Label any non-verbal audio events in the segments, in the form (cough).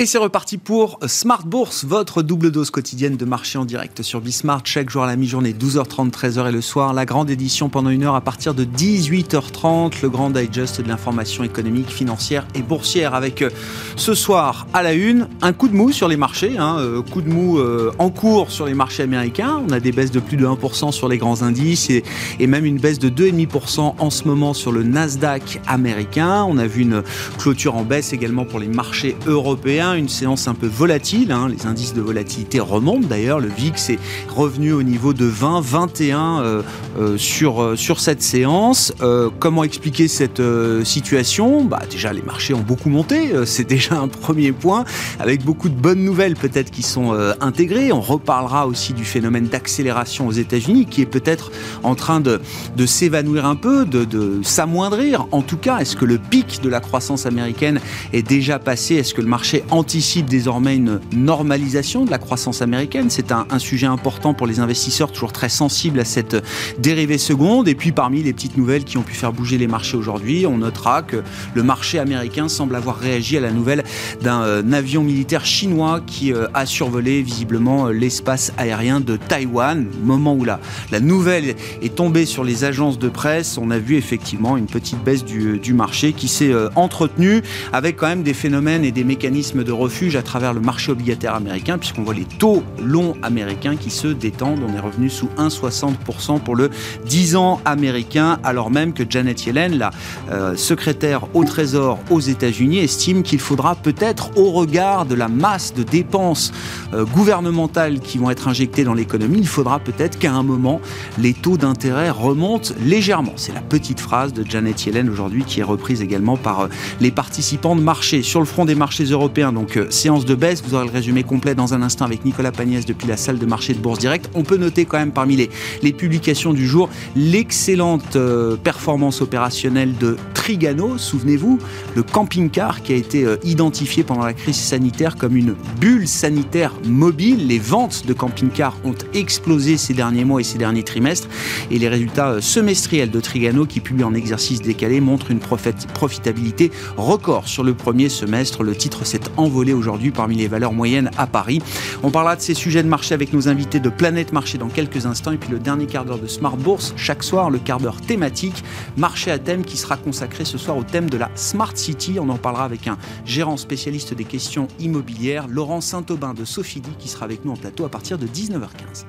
Et c'est reparti pour Smart Bourse, votre double dose quotidienne de marché en direct sur Bismart, chaque jour à la mi-journée, 12h30, 13h et le soir. La grande édition pendant une heure à partir de 18h30, le grand digest de l'information économique, financière et boursière. Avec euh, ce soir à la une, un coup de mou sur les marchés, hein, euh, coup de mou euh, en cours sur les marchés américains. On a des baisses de plus de 1% sur les grands indices et, et même une baisse de 2,5% en ce moment sur le Nasdaq américain. On a vu une clôture en baisse également pour les marchés européens une séance un peu volatile. Hein. Les indices de volatilité remontent d'ailleurs. Le VIX est revenu au niveau de 20, 21 euh, euh, sur, euh, sur cette séance. comment expliquer cette situation? Bah, Déjà, les marchés ont beaucoup monté. C'est déjà un premier point, avec beaucoup de bonnes nouvelles peut-être qui sont intégrées. On reparlera aussi du phénomène d'accélération aux États-Unis qui est peut-être en train de, de s'évanouir un peu, de, de s'amoindrir. En tout cas, est-ce que le pic de la croissance américaine est déjà passé? Est-ce que le marché en anticipe désormais une normalisation de la croissance américaine. C'est un, sujet important pour les investisseurs, toujours très sensibles à cette dérivée seconde. Et puis parmi les petites nouvelles qui ont pu faire bouger les marchés aujourd'hui, on notera que le marché américain semble avoir réagi à la nouvelle d'un euh, avion militaire chinois qui euh, a survolé visiblement euh, l'espace aérien de Taïwan. Moment où la, nouvelle est tombée sur les agences de presse, on a vu effectivement une petite baisse du marché qui s'est entretenue avec quand même des phénomènes et des mécanismes de refuge à travers le marché obligataire américain, puisqu'on voit les taux longs américains qui se détendent. On est revenu sous 1,60% pour le 10 ans américain, alors même que Janet Yellen, la euh, secrétaire au Trésor aux États-Unis, estime qu'il faudra peut-être, au regard de la masse de dépenses euh, gouvernementales qui vont être injectées dans l'économie, il faudra peut-être qu'à un moment, les taux d'intérêt remontent légèrement. C'est la petite phrase de Janet Yellen aujourd'hui qui est reprise également par euh, les participants de marché. Sur le front des marchés européens, donc euh, séance de baisse. Vous aurez le résumé complet dans un instant avec Nicolas Pagnès depuis la salle de marché de Bourse Direct. On peut noter quand même parmi les, publications du jour l'excellente euh, performance opérationnelle de Trigano. Souvenez-vous, le camping-car qui a été euh, identifié pendant la crise sanitaire comme une bulle sanitaire mobile. Les ventes de camping-cars ont explosé ces derniers mois et ces derniers trimestres. Et les résultats semestriels de Trigano, qui publie en exercice décalé, montrent une profitabilité record sur le premier semestre. Le titre s'est en volé aujourd'hui parmi les valeurs moyennes à Paris. On parlera de ces sujets de marché avec nos invités de Planète Marché dans quelques instants. Et puis le dernier quart d'heure de Smart Bourse, chaque soir, le quart d'heure thématique, marché à thème qui sera consacré ce soir au thème de la Smart City. On en parlera avec un gérant spécialiste des questions immobilières, Laurent Saint-Aubin de Sophidi, qui sera avec nous en plateau à partir de 19h15.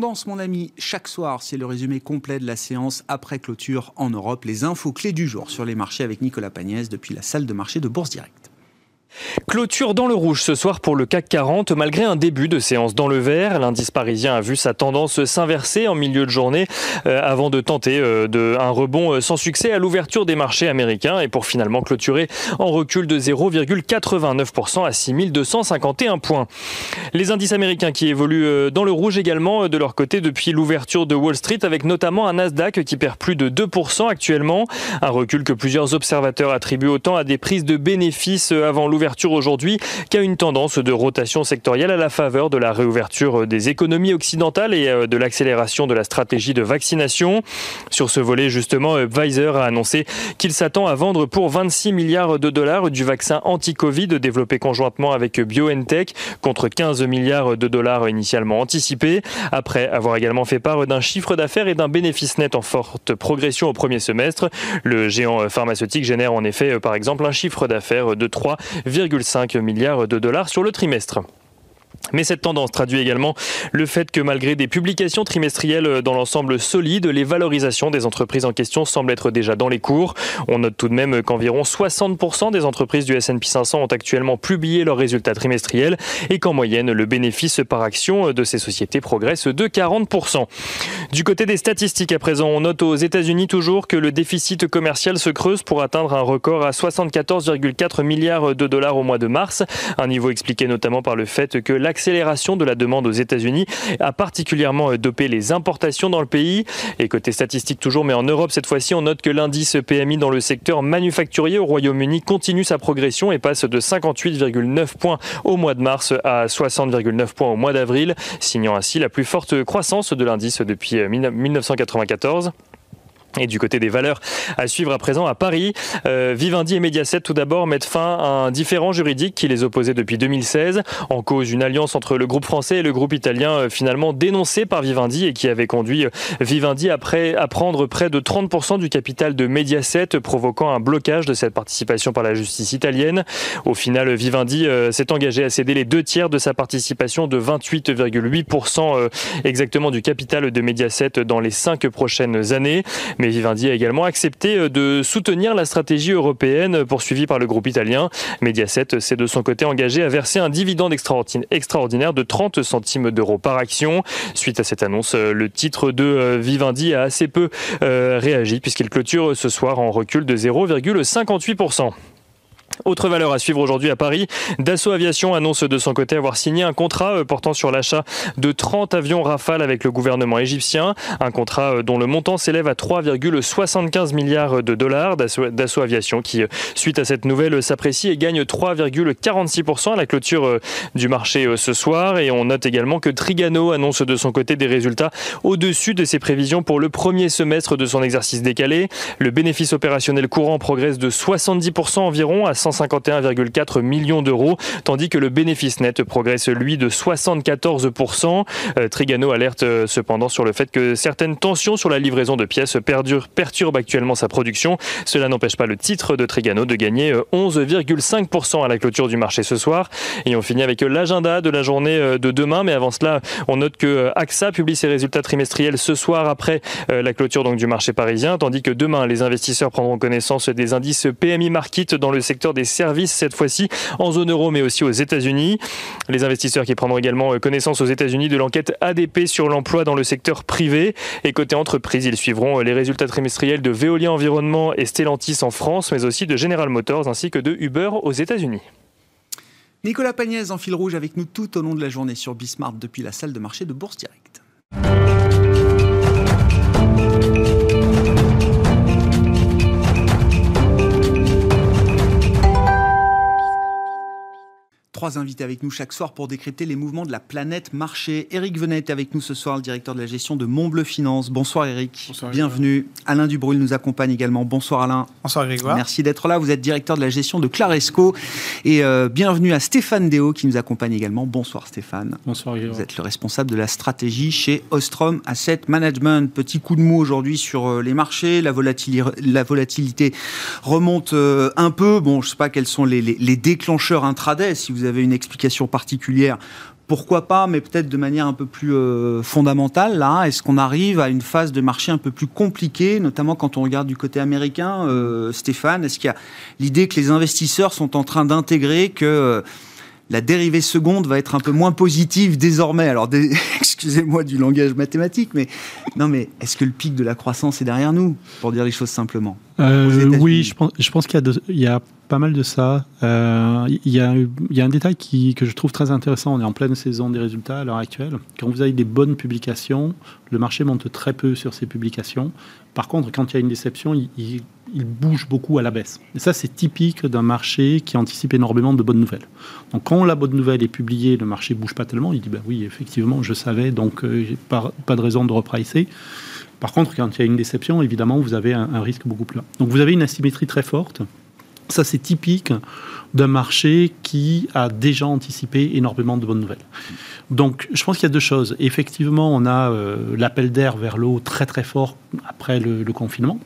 Tendance, mon ami, chaque soir, c'est le résumé complet de la séance après clôture en Europe. Les infos clés du jour sur les marchés avec Nicolas Pagnès depuis la salle de marché de Bourse Direct. Clôture dans le rouge ce soir pour le CAC 40 malgré un début de séance dans le vert. L'indice parisien a vu sa tendance s'inverser en milieu de journée euh, avant de tenter euh, un rebond euh, sans succès à l'ouverture des marchés américains et pour finalement clôturer en recul de 0,89% à 6251 points. Les indices américains qui évoluent dans le rouge également de leur côté depuis l'ouverture de Wall Street avec notamment un Nasdaq qui perd plus de 2% actuellement. Un recul que plusieurs observateurs attribuent autant à des prises de bénéfices avant l'ouverture aujourd'hui qu'à une tendance de rotation sectorielle à la faveur de la réouverture des économies occidentales et euh, de l'accélération de la stratégie de vaccination. Sur ce volet, justement, Pfizer a annoncé qu'il s'attend à vendre pour 26 milliards de dollars du vaccin anti-Covid développé conjointement avec BioNTech contre 15 milliards de dollars initialement anticipés, après avoir également fait part d'un chiffre d'affaires et d'un bénéfice net en forte progression au premier semestre. Le géant pharmaceutique génère en effet, par exemple, un chiffre d'affaires de 3 1,5 milliard de dollars sur le trimestre. Mais cette tendance traduit également le fait que malgré des publications trimestrielles dans l'ensemble solide, les valorisations des entreprises en question semblent être déjà dans les cours. On note tout de même qu'environ 60% des entreprises du S&P 500 ont actuellement publié leurs résultats trimestriels et qu'en moyenne, le bénéfice par action de ces sociétés progresse de 40%. Du côté des statistiques à présent, on note aux États-Unis toujours que le déficit commercial se creuse pour atteindre un record à 74,4 milliards de dollars au mois de mars, un niveau expliqué notamment par le fait que la l'accélération de la demande aux États-Unis a particulièrement dopé les importations dans le pays. Et côté statistique toujours, mais en Europe cette fois-ci, on note que l'indice PMI dans le secteur manufacturier au Royaume-Uni continue sa progression et passe de 58,9 points au mois de mars à 60,9 points au mois d'avril, signant ainsi la plus forte croissance de l'indice depuis 1994. Et du côté des valeurs à suivre à présent à Paris, euh, Vivendi et Mediaset tout d'abord mettent fin à un différent juridique qui les opposait depuis 2016. En cause, une alliance entre le groupe français et le groupe italien euh, finalement dénoncée par Vivendi et qui avait conduit euh, Vivendi après à prendre près de 30% du capital de Mediaset, provoquant un blocage de cette participation par la justice italienne. Au final, Vivendi s'est engagé à céder les deux tiers de sa participation de 28,8% exactement du capital de Mediaset dans les cinq prochaines années. Mais Vivendi a également accepté euh, de soutenir la stratégie européenne poursuivie par le groupe italien. Mediaset s'est de son côté engagé à verser un dividende extraordinaire de 30 centimes d'euros par action. Suite à cette annonce, euh, le titre de euh, Vivendi a assez peu réagi puisqu'il clôture ce soir en recul de 0,58%. Autre valeur à suivre aujourd'hui à Paris, Dassault Aviation annonce de son côté avoir signé un contrat euh, portant sur l'achat de 30 avions Rafale avec le gouvernement égyptien, un contrat euh, dont le montant s'élève à 3,75 milliards de dollars. Dassault Aviation qui, euh, suite à cette nouvelle, s'apprécie et gagne 3,46% à la clôture du marché ce soir. Et on note également que Trigano annonce de son côté des résultats au-dessus de ses prévisions pour le premier semestre de son exercice décalé. Le bénéfice opérationnel courant progresse de 70% environ à 151,4 millions d'euros, tandis que le bénéfice net progresse lui de 74%. Euh, Trigano alerte euh, cependant sur le fait que certaines tensions sur la livraison de pièces perturbent actuellement sa production. Cela n'empêche pas le titre de Trigano de gagner 11,5% euh, à la clôture du marché ce soir. Et on finit avec l'agenda de la journée de demain. Mais avant cela, on note que AXA publie ses résultats trimestriels ce soir après la clôture donc, du marché parisien, tandis que demain, les investisseurs prendront connaissance des indices PMI Market dans le secteur des services, cette fois-ci en zone euro, mais aussi aux États-Unis. Les investisseurs qui prendront également euh, connaissance aux États-Unis de l'enquête ADP sur l'emploi dans le secteur privé. Et côté entreprise, ils suivront euh, les résultats trimestriels de Veolia Environnement et Stellantis en France, mais aussi de General Motors ainsi que de Uber aux États-Unis. Nicolas Pagnès en fil rouge avec nous tout au long de la journée sur Bismarck depuis la salle de marché de Bourse Direct. Trois invités avec nous chaque soir pour décrypter les mouvements de la planète marché. Eric Venet est avec nous ce soir, le directeur de la gestion de Montbleu Finance. Bonsoir Eric. Bonsoir. Bienvenue. Alain Dubrul nous accompagne également. Bonsoir Alain. Bonsoir Grégoire. Merci d'être là. Vous êtes directeur de la gestion de Claresco. Et euh, bienvenue à Stéphane Déo qui nous accompagne également. Bonsoir Stéphane. Bonsoir Grégoire. Vous êtes le responsable de la stratégie chez Ostrom Asset Management. Petit coup de mou aujourd'hui sur euh, les marchés. La volatilité, la volatilité remonte euh, un peu. Bon, je ne sais pas quels sont les, les, les déclencheurs intraday. Si vous avez avez une explication particulière, pourquoi pas, mais peut-être de manière un peu plus euh, fondamentale, là, est-ce qu'on arrive à une phase de marché un peu plus compliquée, notamment quand on regarde du côté américain, euh, Stéphane? Est-ce qu'il y a l'idée que les investisseurs sont en train d'intégrer que euh, la dérivée seconde va être un peu moins positive désormais Alors, (laughs) excusez-moi du langage mathématique, mais non, mais est-ce que le pic de la croissance est derrière nous, pour dire les choses simplement? Oui, je pense, je pense qu'il y a pas mal de ça. Euh, il y, a, y, a un détail qui, que je trouve très intéressant. On est en pleine saison des résultats à l'heure actuelle. Quand vous avez des bonnes publications, le marché monte très peu sur ces publications. Par contre, quand il y a une déception, il, il, bouge beaucoup à la baisse. Et ça, c'est typique d'un marché qui anticipe énormément de bonnes nouvelles. Donc, quand la bonne nouvelle est publiée, le marché bouge pas tellement. Il dit, ben oui, effectivement, je savais, donc euh, pas, pas de raison de repricer. Par contre, quand il y a une déception, évidemment, vous avez un, risque beaucoup plus bas. Donc, vous avez une asymétrie très forte ça, c'est typique d'un marché qui a déjà anticipé énormément de bonnes nouvelles. Donc, je pense qu'il y a deux choses. Effectivement, on a euh, l'appel d'air vers l'eau très très fort après le, confinement.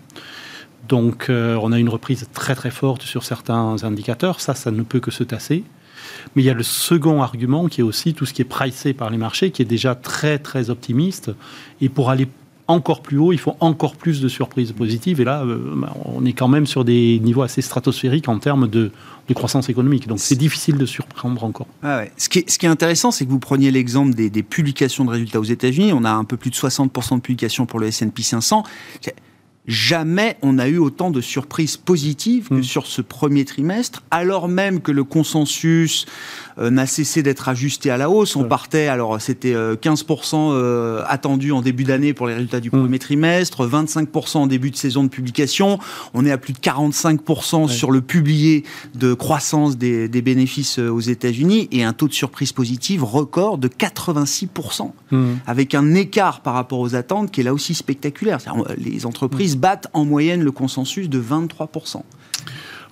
Donc, euh, on a une reprise très très forte sur certains indicateurs. Ça, ça ne peut que se tasser. Mais il y a le second argument qui est aussi tout ce qui est pricé par les marchés, qui est déjà très très optimiste. Et pour aller encore plus haut, il faut encore plus de surprises positives. Et là, euh, bah, on est quand même sur des niveaux assez stratosphériques en termes de, croissance économique. Donc c'est difficile de surprendre encore. Ce, qui est, intéressant, c'est que vous preniez l'exemple des, publications de résultats aux États-Unis. On a un peu plus de 60% de publications pour le S&P 500 jamais on a eu autant de surprises positives que Mm. sur ce premier trimestre, alors même que le consensus euh, n'a cessé d'être ajusté à la hausse. On partait, alors c'était euh, 15% euh, attendu en début d'année pour les résultats du Mm. premier trimestre, 25% en début de saison de publication. On est à plus de 45% Ouais. sur le publié de croissance des, des bénéfices euh, aux États-Unis et un taux de surprise positive record de 86% Hmm. avec un écart par rapport aux attentes qui est là aussi spectaculaire. Euh, Les entreprises battent en moyenne le consensus de 23%.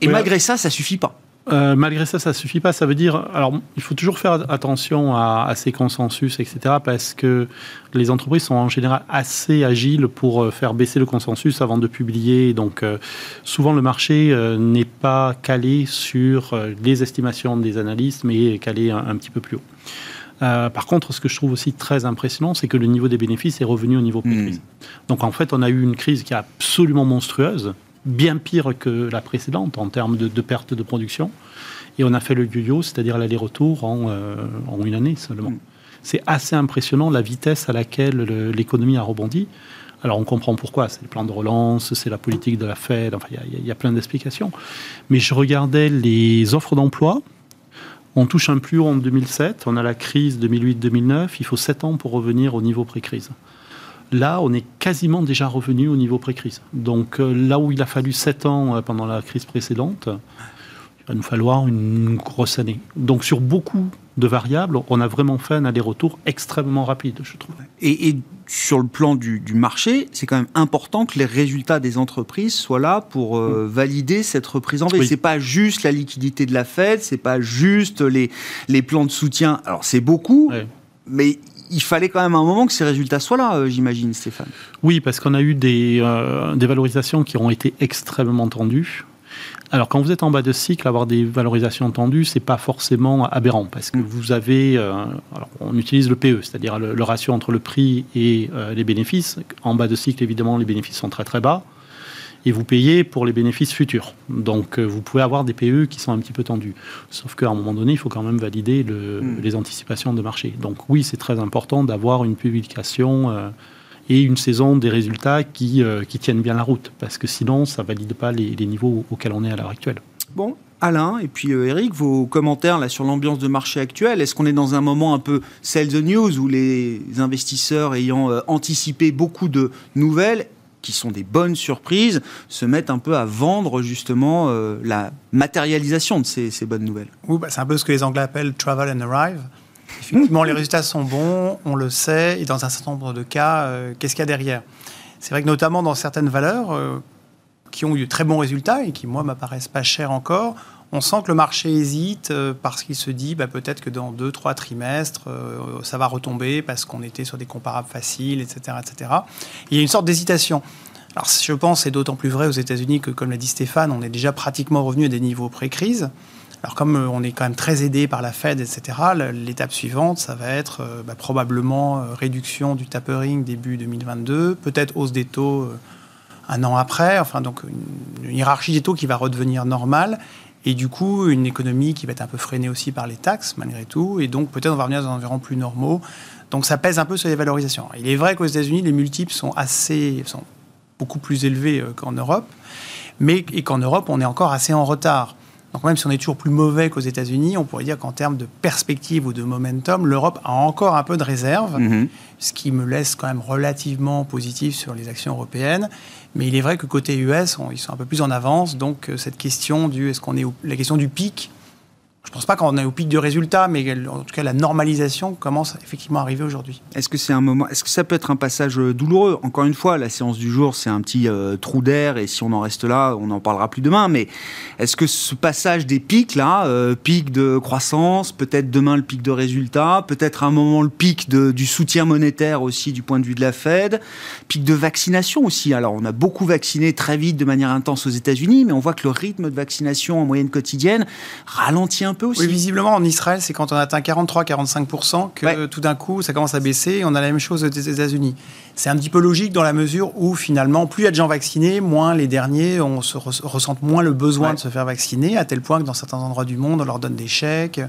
Et malgré ça, ça suffit pas. Euh, malgré ça, ça suffit pas. Ça veut dire, alors, il faut toujours faire attention à, à ces consensus, etc., parce que les entreprises sont en général assez agiles pour euh, faire baisser le consensus avant de publier. Donc, euh, souvent, le marché euh, n'est pas calé sur les estimations des analystes, mais est calé un, un petit peu plus haut. Euh, par contre, ce que je trouve aussi très impressionnant, c'est que le niveau des bénéfices est revenu au niveau pré-crise. Donc, en fait, on a eu une crise qui est absolument monstrueuse, bien pire que la précédente en termes de, de perte de production. Et on a fait le yo-yo, c'est-à-dire l'aller-retour en, euh, en une année seulement. Mm. C'est assez impressionnant la vitesse à laquelle le- l'économie a rebondi. Alors on comprend pourquoi, c'est le plan de relance, c'est la politique de la Fed, enfin il y y a plein d'explications. Mais je regardais les offres d'emploi, on touche un plus haut en 2007, on a la crise 2008-2009, il faut 7 ans pour revenir au niveau pré-crise. Là, on est quasiment déjà revenu au niveau pré-crise. Donc euh, là où il a fallu 7 ans euh, pendant la crise précédente, il va nous falloir une grosse année. Donc sur beaucoup de variables, on a vraiment fait un aller-retour extrêmement rapide, je trouve. Et, et sur le plan du, du marché, c'est quand même important que les résultats des entreprises soient là pour euh, valider cette reprise en V. Oui. C'est pas juste la liquidité de la Fed, c'est pas juste les, les plans de soutien. Alors c'est beaucoup, mais il fallait quand même un moment que ces résultats soient là, euh, j'imagine, Stéphane. Oui, parce qu'on a eu des, euh, des valorisations qui ont été extrêmement tendues. Alors, quand vous êtes en bas de cycle, avoir des valorisations tendues, c'est pas forcément aberrant, parce que vous avez, euh, alors, on utilise le PE, c'est-à-dire le, le ratio entre le prix et euh, les bénéfices. En bas de cycle, évidemment, les bénéfices sont très très bas, et vous payez pour les bénéfices futurs. Donc, euh, vous pouvez avoir des PE qui sont un petit peu tendus. Sauf qu'à un moment donné, il faut quand même valider le- Mm. les anticipations de marché. Donc, oui, c'est très important d'avoir une publication. Et une saison des résultats qui, euh, qui tiennent bien la route, parce que sinon, ça ne valide pas les, les niveaux auxquels on est à l'heure actuelle. Bon, Alain et puis euh, Eric, vos commentaires là sur l'ambiance de marché actuelle. Est-ce qu'on est dans un moment un peu sell the news où les investisseurs ayant euh, anticipé beaucoup de nouvelles qui sont des bonnes surprises se mettent un peu à vendre justement euh, la matérialisation de ces, ces bonnes nouvelles? Oui, bah, c'est un peu ce que les Anglais appellent travel and arrive. Effectivement, les résultats sont bons, on le sait, et dans un certain nombre de cas, euh, qu'est-ce qu'il y a derrière? C'est vrai que notamment dans certaines valeurs euh, qui ont eu de très bons résultats et qui, moi, m'apparaissent pas chères encore, on sent que le marché hésite euh, parce qu'il se dit bah, peut-être que dans deux, trois trimestres, ça va retomber parce qu'on était sur des comparables faciles, etc. etc. Il y a une sorte d'hésitation. Alors, je pense c'est d'autant plus vrai aux États-Unis que, comme l'a dit Stéphane, on est déjà pratiquement revenu à des niveaux pré-crise. Alors comme euh, on est quand même très aidé par la Fed, etc., l'étape suivante, ça va être euh, bah, probablement euh, réduction du tapering début 2022, peut-être hausse des taux un an après, enfin donc une, hiérarchie des taux qui va redevenir normale, et du coup une économie qui va être un peu freinée aussi par les taxes malgré tout, et donc peut-être on va revenir dans des environs plus normaux. Donc ça pèse un peu sur les valorisations. Il est vrai qu'aux États-Unis, les multiples sont assez, sont beaucoup plus élevés qu'en Europe, mais et qu'en Europe, on est encore assez en retard. Donc même si on est toujours plus mauvais qu'aux États-Unis, on pourrait dire qu'en termes de perspective ou de momentum, l'Europe a encore un peu de réserve, ce qui me laisse quand même relativement positif sur les actions européennes. Mais il est vrai que côté US, on- ils sont un peu plus en avance. Donc euh, cette question du, est-ce qu'on est la question du pic, je ne pense pas qu'on est au pic de résultats, mais en tout cas la normalisation commence effectivement à arriver aujourd'hui. Est-ce que c'est un moment Est-ce que ça peut être un passage euh, douloureux? Encore une fois, la séance du jour, c'est un petit euh, trou d'air, et si on en reste là, on n'en parlera plus demain. Mais est-ce que ce passage des pics là, euh, pic de croissance, peut-être demain le pic de résultats, peut-être un moment le pic du soutien monétaire aussi du point de vue de la Fed, pic de vaccination aussi? Alors on a beaucoup vacciné très vite de manière intense aux États-Unis, mais on voit que le rythme de vaccination en moyenne quotidienne ralentit un peu aussi. Oui, visiblement en Israël, c'est quand on atteint 43-45% que tout d'un coup ça commence à baisser. Et on a la même chose aux États-Unis. C'est un petit peu logique dans la mesure où finalement, plus il y a de gens vaccinés, moins les derniers on se ressentent moins le besoin de se faire vacciner, à tel point que dans certains endroits du monde, on leur donne des chèques.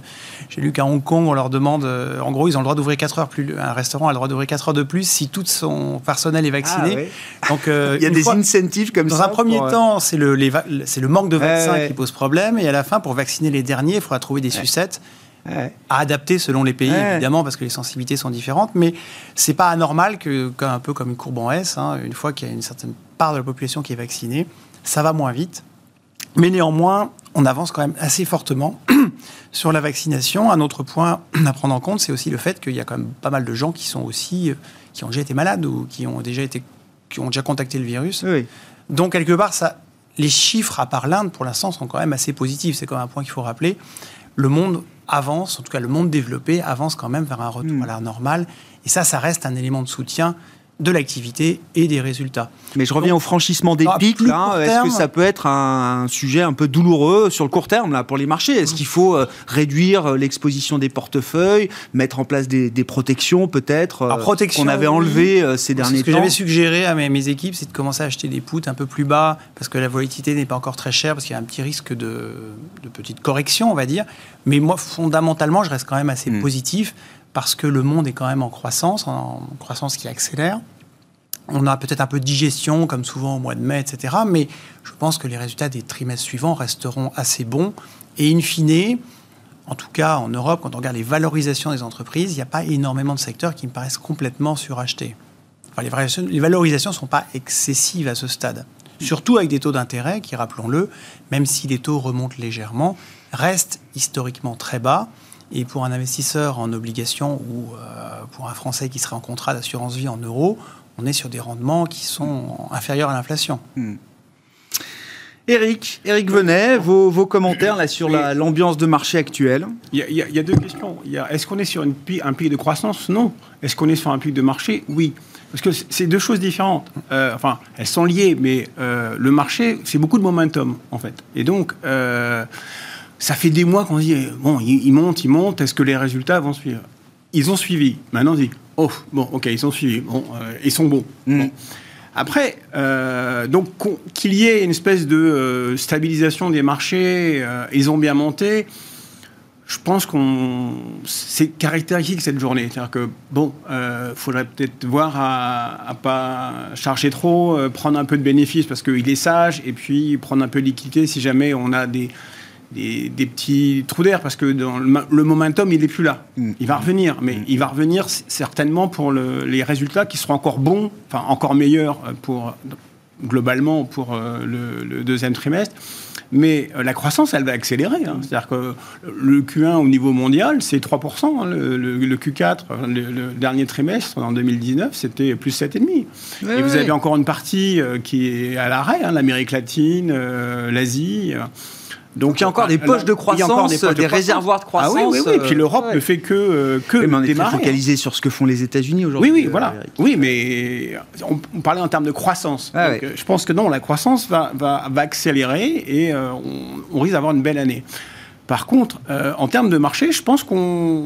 J'ai lu qu'à Hong Kong, on leur demande, euh, en gros, ils ont le droit d'ouvrir 4 heures plus. Un restaurant a le droit d'ouvrir 4 heures de plus si tout son personnel est vacciné. Ah, Donc (laughs) euh, il y a des incentives comme dans ça. Dans un premier temps, c'est le, le manque de vaccins qui pose problème, et à la fin, pour vacciner les derniers, il faudra trouver des sucettes à adapter selon les pays, évidemment, parce que les sensibilités sont différentes. Mais c'est pas anormal que, un peu comme une courbe en S, hein, une fois qu'il y a une certaine part de la population qui est vaccinée, ça va moins vite. Mais néanmoins, on avance quand même assez fortement (clears throat) sur la vaccination. Un autre point (clears throat) à prendre en compte, c'est aussi le fait qu'il y a quand même pas mal de gens qui sont aussi euh, qui ont déjà été malades ou qui ont déjà été qui ont déjà contacté le virus. Donc quelque part, ça, les chiffres à part l'Inde, pour l'instant, sont quand même assez positifs. C'est quand même un point qu'il faut rappeler. Le monde avance, en tout cas le monde développé avance quand même vers un retour hmm. à la normale. Et ça, ça reste un élément de soutien de l'activité et des résultats. Mais je reviens au franchissement des pics. Est-ce que ça peut être un, sujet un peu douloureux sur le court terme là, pour les marchés? Est-ce qu'il faut euh, réduire euh, l'exposition des portefeuilles, mettre en place des, protections peut-être euh, qu'on avait enlevées ces derniers temps Ce que j'avais suggéré à mes, équipes, c'est de commencer à acheter des puts un peu plus bas parce que la volatilité n'est pas encore très chère, parce qu'il y a un petit risque de, de petite correction, on va dire. Mais moi, fondamentalement, je reste quand même assez hmm. positif parce que le monde est quand même en croissance, en croissance qui accélère. On a peut-être un peu de digestion, comme souvent au mois de mai, etc. Mais je pense que les résultats des trimestres suivants resteront assez bons. Et in fine, en tout cas en Europe, quand on regarde les valorisations des entreprises, il n'y a pas énormément de secteurs qui me paraissent complètement surachetés. les, valorisations ne sont pas excessives à ce stade. Surtout avec des taux d'intérêt qui, rappelons-le, même si les taux remontent légèrement, restent historiquement très bas. Et pour un investisseur en obligation ou euh, pour un Français qui serait en contrat d'assurance vie en euros, on est sur des rendements qui sont inférieurs à l'inflation. Hmm. Eric, Eric Venet, vos, commentaires là, sur l'ambiance de marché actuelle? Il y, a, deux questions. Est-ce qu'on est sur une, un pic de croissance? Non. Est-ce qu'on est sur un pic de marché? Oui. Parce que c'est deux choses différentes. Euh, enfin, elles sont liées, mais euh, le marché, c'est beaucoup de momentum, en fait. Et donc, ça fait des mois qu'on se dit, bon, ils, montent, ils montent, est-ce que les résultats vont suivre? Ils ont suivi. Maintenant, on dit, oh, bon, ok, ils ont suivi, bon, euh, ils sont bons. Mm. Après, euh, donc qu'il y ait une espèce de euh, stabilisation des marchés, ils ont bien monté. Je pense qu'on c'est caractéristique cette journée, c'est-à-dire que bon, faudrait peut-être voir à, à, pas charger trop, prendre un peu de bénéfices parce qu'il est sage, et puis prendre un peu de liquidité si jamais on a des des, petits trous d'air parce que dans le, momentum, il n'est plus là. Mm. Il va revenir, mais mm. il va revenir certainement pour les résultats qui seront encore bons, enfin encore meilleurs pour globalement pour euh, le, deuxième trimestre. Mais euh, la croissance, elle va accélérer. Hein. C'est-à-dire que le Q1 au niveau mondial, c'est 3%. Hein. Le, Q4, le, dernier trimestre, en 2019, c'était plus 7,5%. Et vous avez encore une partie euh, qui est à l'arrêt, hein, l'Amérique latine, l'Asie. Donc il y a encore des poches de croissance, des, réservoirs de croissance. Ah oui, oui, oui. Et puis l'Europe ne fait que, euh, que mais on est très focalisé sur ce que font les États-Unis aujourd'hui. Oui, oui, voilà. Oui, mais on, parlait en termes de croissance. Ah Donc, Je pense que non, la croissance va, va, va accélérer et euh, on, risque d'avoir une belle année. Par contre, euh, en termes de marché, je pense qu'on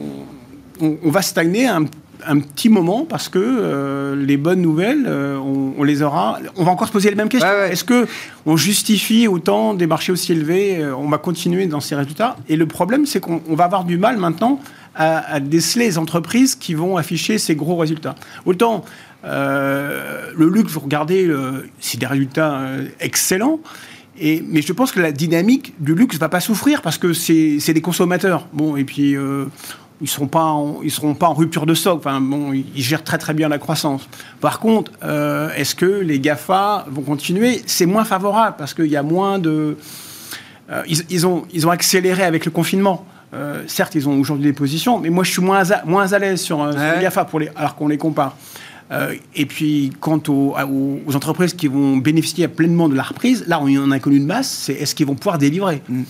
on, va stagner un un petit moment parce que euh, les bonnes nouvelles, euh, on, les aura. On va encore se poser les mêmes questions. Est-ce que on justifie autant des marchés aussi élevés euh, On va continuer dans ces résultats? Et le problème, c'est qu'on va avoir du mal maintenant à, déceler les entreprises qui vont afficher ces gros résultats. Autant le luxe, vous regardez, c'est des résultats excellents. Et, mais je pense que la dynamique du luxe va pas souffrir parce que c'est des consommateurs. Bon, et puis ils seront pas ils seront pas en rupture de stock. Enfin bon, ils gèrent très très bien la croissance. Par contre, euh, est-ce que les Gafa vont continuer? C'est moins favorable parce qu'il y a moins de euh, ils, ont ils ont accéléré avec le confinement. Euh, certes, ils ont aujourd'hui des positions, mais moi je suis moins à, moins à l'aise sur, les Gafa pour les alors qu'on les compare. Euh, et puis, quant aux, aux, entreprises qui vont bénéficier pleinement de la reprise, là, on en a connu une masse, c'est est-ce qu'ils vont pouvoir délivrer mm, mm.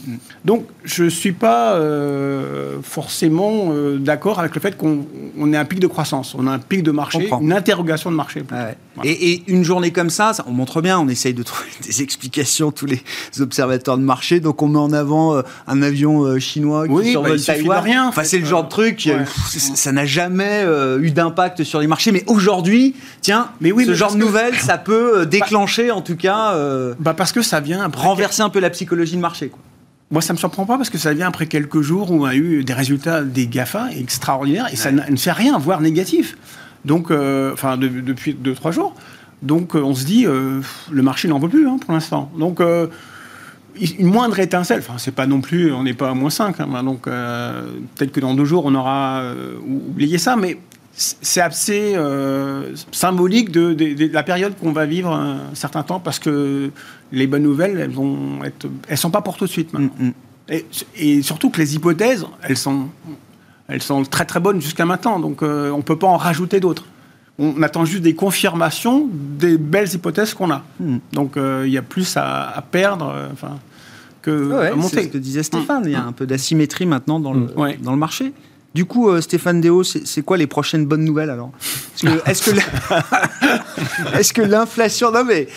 Donc, je ne suis pas euh, forcément euh, d'accord avec le fait qu'on ait un pic de croissance, on a un pic de marché, une interrogation de marché. Et, une journée comme ça, ça, on montre bien, on essaye de trouver (laughs) des explications, tous les observateurs de marché, donc on met en avant un avion chinois qui oui, survole bah, Rien, enfin, c'est le genre de truc, ça n'a jamais eu d'impact sur les marchés, mais aujourd'hui, tiens, mais oui, ce genre de nouvelles, ça peut euh, déclencher en tout cas. Euh, bah parce que ça vient renverser un peu la psychologie de marché. Quoi. Moi, ça ne me surprend pas parce que ça vient après quelques jours où on a eu des résultats des GAFA extraordinaires et ça ne fait rien, voire négatif. Donc, euh, enfin, depuis 2-3 jours. Donc, on se dit, le marché n'en veut plus hein, pour l'instant. Donc, une moindre étincelle, enfin, c'est pas non plus, on n'est pas à moins 5, hein, donc peut-être que dans deux jours, on aura oublié ça, mais c'est assez euh, symbolique de, la période qu'on va vivre un certain temps parce que les bonnes nouvelles, elles vont être, elles sont pas pour tout de suite maintenant. Mm, mm. et, surtout que les hypothèses, elles sont, elles sont très très bonnes jusqu'à maintenant, donc euh, on peut pas en rajouter d'autres. On attend juste des confirmations des belles hypothèses qu'on a. Mm. Donc euh, il y a plus à, perdre, enfin, que à monter. C'est ce que disait Stéphane. Il y a un peu d'asymétrie maintenant dans le, dans le marché. Du coup, euh, Stéphane Déo, c'est quoi les prochaines bonnes nouvelles alors? (laughs) Est-ce que l'inflation... Non mais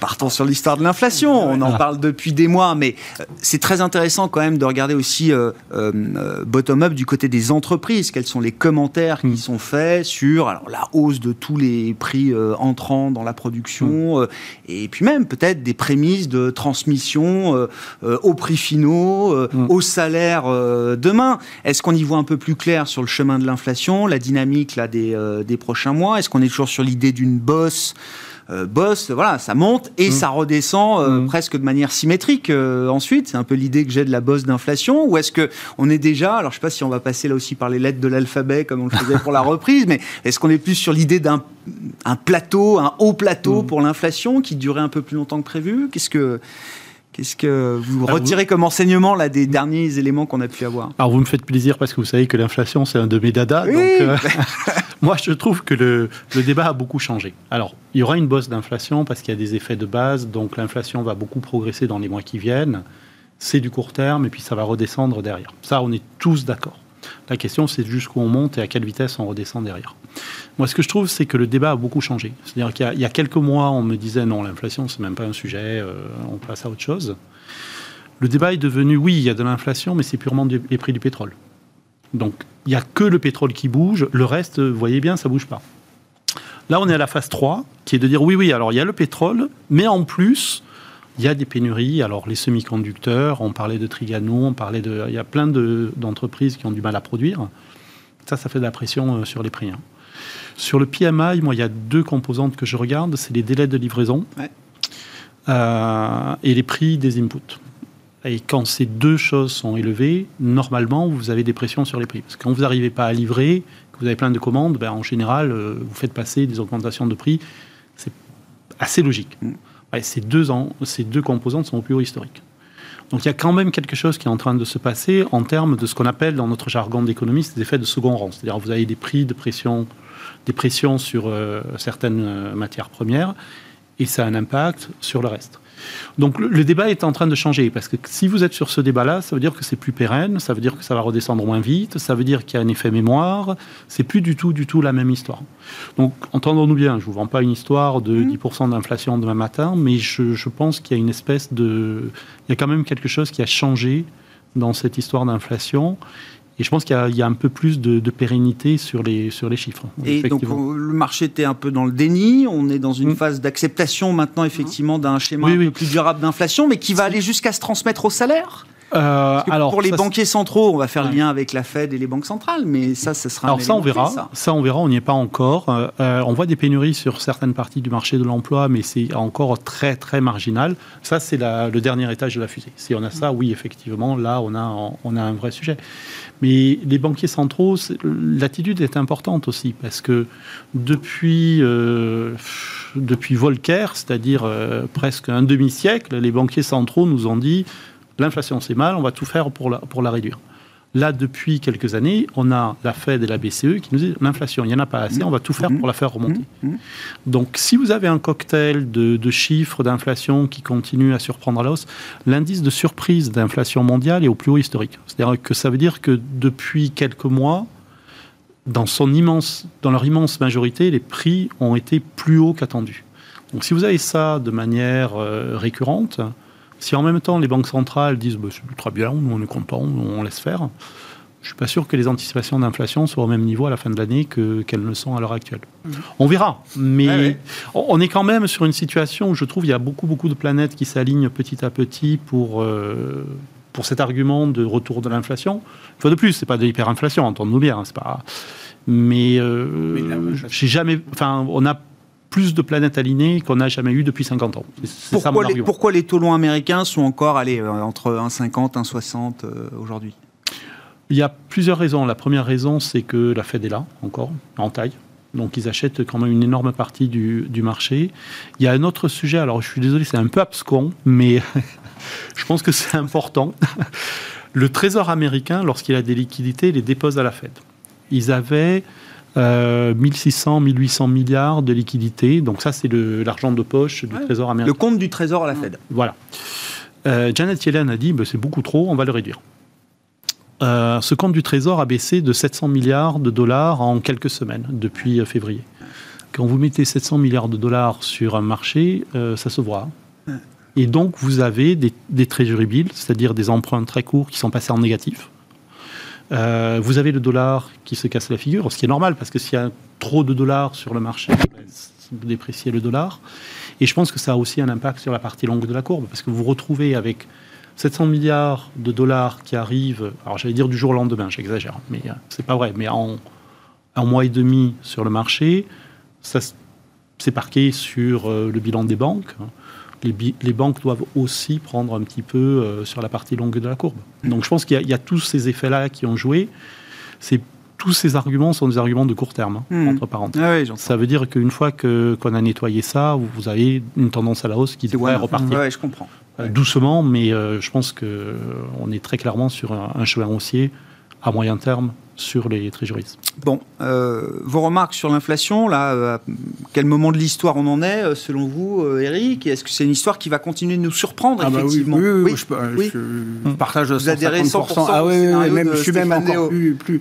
partons sur l'histoire de l'inflation. On en parle depuis des mois, mais euh, c'est très intéressant quand même de regarder aussi euh, euh, bottom-up du côté des entreprises. Quels sont les commentaires qui mm. sont faits sur alors, la hausse de tous les prix entrants dans la production mm. et puis même peut-être des prémices de transmission aux prix finaux, mm. aux salaires demain. Est-ce qu'on y voit un peu plus clair sur le chemin de l'inflation, la dynamique là, des, des prochains mois? Est-ce qu'on est toujours sur l'idée d'une bosse euh, bosse, voilà, ça monte et mm. ça redescend euh, mm. presque de manière symétrique euh, ensuite. C'est un peu l'idée que j'ai de la bosse d'inflation. Ou est-ce que on est déjà, alors je sais pas si on va passer là aussi par les lettres de l'alphabet comme on le faisait pour la (laughs) reprise, mais est-ce qu'on est plus sur l'idée d'un un plateau, un haut plateau mm. pour l'inflation qui durait un peu plus longtemps que prévu? Qu'est-ce que Qu'est-ce que vous retirez comme enseignement là, des derniers éléments qu'on a pu avoir? Alors vous me faites plaisir parce que vous savez que l'inflation c'est un de mes dadas. Donc, (laughs) (laughs) moi je trouve que le, le, débat a beaucoup changé. Alors il y aura une bosse d'inflation parce qu'il y a des effets de base, donc l'inflation va beaucoup progresser dans les mois qui viennent. C'est du court terme et puis ça va redescendre derrière. Ça on est tous d'accord. La question, c'est jusqu'où on monte et à quelle vitesse on redescend derrière. Moi, ce que je trouve, c'est que le débat a beaucoup changé. C'est-à-dire qu'il y, a quelques mois, on me disait non, l'inflation, c'est même pas un sujet, euh, on passe à autre chose. Le débat est devenu oui, il y a de l'inflation, mais c'est purement les prix du pétrole. Donc, il n'y a que le pétrole qui bouge, le reste, vous voyez bien, ça bouge pas. Là, on est à la phase 3, qui est de dire oui, oui, alors il y a le pétrole, mais en plus, il y a des pénuries. Alors, les semi-conducteurs, on parlait de Trigano, on parlait de. Il y a plein d'entreprises qui ont du mal à produire. Ça, ça fait de la pression euh, sur les prix. Hein. Sur le PMI, moi, il y a deux composantes que je regarde c'est les délais de livraison euh, et les prix des inputs. Et quand ces deux choses sont élevées, normalement, vous avez des pressions sur les prix. Parce que quand vous n'arrivez pas à livrer, que vous avez plein de commandes, ben, en général, euh, vous faites passer des augmentations de prix. C'est assez logique. Ces, deux ces deux composantes sont au plus haut historique. Donc il y a quand même quelque chose qui est en train de se passer en termes de ce qu'on appelle dans notre jargon d'économiste des effets de second rang. C'est-à-dire vous avez des prix de pression, des pressions sur euh, certaines euh, matières premières et ça a un impact sur le reste. Donc le, débat est en train de changer, parce que si vous êtes sur ce débat-là, ça veut dire que c'est plus pérenne, ça veut dire que ça va redescendre moins vite, ça veut dire qu'il y a un effet mémoire, c'est plus du tout, du tout la même histoire. Donc entendons-nous bien, je ne vous vends pas une histoire de 10% mmh. d'inflation demain matin, mais je, je pense qu'il y a une espèce de... Il y a quand même quelque chose qui a changé dans cette histoire d'inflation et je pense qu'il y, a un peu plus de, pérennité sur les, sur les chiffres. Et donc le marché était un peu dans le déni. On est dans une mm. phase d'acceptation maintenant effectivement d'un schéma un peu plus durable d'inflation, mais qui va aller jusqu'à se transmettre au salaire euh, alors, pour les banquiers centraux, on va faire le lien avec la Fed et les banques centrales, mais ça, ce sera. Alors ça, on verra. Ça. on verra. On n'y est pas encore. Euh, euh, on voit des pénuries sur certaines parties du marché de l'emploi, mais c'est encore très très marginal. Ça, c'est le dernier étage de la fusée. Si on a ça, oui, effectivement, là, on a on a un vrai sujet. Mais les banquiers centraux, l'attitude est importante aussi parce que depuis depuis Volcker, c'est-à-dire presque un demi siècle, les banquiers centraux nous ont dit L'inflation, c'est mal, on va tout faire pour la, pour la réduire. Là, depuis quelques années, on a la Fed et la BCE qui nous disent l'inflation, il n'y en a pas assez, on va tout faire pour la faire remonter. Donc, si vous avez un cocktail de, de chiffres d'inflation qui continue à surprendre à la hausse, l'indice de surprise d'inflation mondiale est au plus haut historique. C'est-à-dire que ça veut dire que depuis quelques mois, dans, son immense, dans leur immense majorité, les prix ont été plus hauts qu'attendus. Donc si vous avez ça de manière euh, récurrente, si en même temps les banques centrales disent bah, c'est très bien, nous on est content, on laisse faire, je suis pas sûr que les anticipations d'inflation soient au même niveau à la fin de l'année que, qu'elles ne sont à l'heure actuelle. Mmh. On verra, mais ouais. on est quand même sur une situation où je trouve il y a beaucoup beaucoup de planètes qui s'alignent petit à petit pour euh, pour cet argument de retour de l'inflation. Une fois de plus, c'est pas de l'hyperinflation, entendons-nous bien, hein, c'est pas. Mais, euh, Mais j'ai jamais, enfin, on a plus de planètes alignées qu'on n'a jamais eu depuis 50 ans. Ça mon Pourquoi les, pourquoi les taux longs américains sont encore allez, euh, entre 1,50 1,60 euh, aujourd'hui? Il y a plusieurs raisons. La première raison, c'est que la Fed est là, encore, en taille. Donc, ils achètent quand même une énorme partie du, du marché. Il y a un autre sujet, alors je suis désolé, c'est un peu abscon, mais (laughs) je pense que c'est important. Le Trésor américain, lorsqu'il a des liquidités, les dépose à la Fed. Ils avaient euh, 1600, 1800 milliards de liquidités. Donc, ça, c'est le- l'argent de poche du Ouais. Trésor Le américain. compte du Trésor à la Fed. Voilà. Euh, Janet Yellen a dit bah, c'est beaucoup trop, on va le réduire. Euh, ce compte du Trésor a baissé de 700 milliards de dollars en quelques semaines, depuis euh, février. Quand vous mettez 700 milliards de dollars sur un marché, euh, ça se voit. Et donc, vous avez des, des treasury bills, c'est-à-dire des emprunts très courts qui sont passés en négatif. Euh, vous avez le dollar qui se casse la figure, ce qui est normal, parce que s'il y a trop de dollars sur le marché, vous dépréciez le dollar. Et je pense que ça a aussi un impact sur la partie longue de la courbe, parce que vous vous retrouvez avec 700 milliards de dollars qui arrivent, alors j'allais dire du jour au lendemain, j'exagère, mais euh, c'est pas vrai, mais en un mois et demi sur le marché, ça s- c'est parqué sur euh, le bilan des banques. Les, banques doivent aussi prendre un petit peu euh, sur la partie longue de la courbe. Donc je pense qu'il y, a- il y a tous ces effets-là qui ont joué. C'est tous ces arguments sont des arguments de court terme, hein, Hmm. entre parenthèses. Ah oui. Ça veut dire qu'une fois qu'on a nettoyé ça, vous- avez une tendance à la hausse qui devrait repartir Ouais, je comprends. euh, doucement, mais euh, je pense que euh, on est très clairement sur un, un chemin haussier à moyen terme sur les treasuries. Bon, euh, vos remarques sur l'inflation, là, euh, à quel moment de l'histoire on en est, euh, selon vous, euh, Eric? Est-ce que c'est une histoire qui va continuer de nous surprendre, Ah bah oui, effectivement? oui, oui, Oui. oui, je, Oui. je partage Vous adhérez 150%. 100% Ah oui, oui, oui, même, je suis même Stéphane encore plus, plus...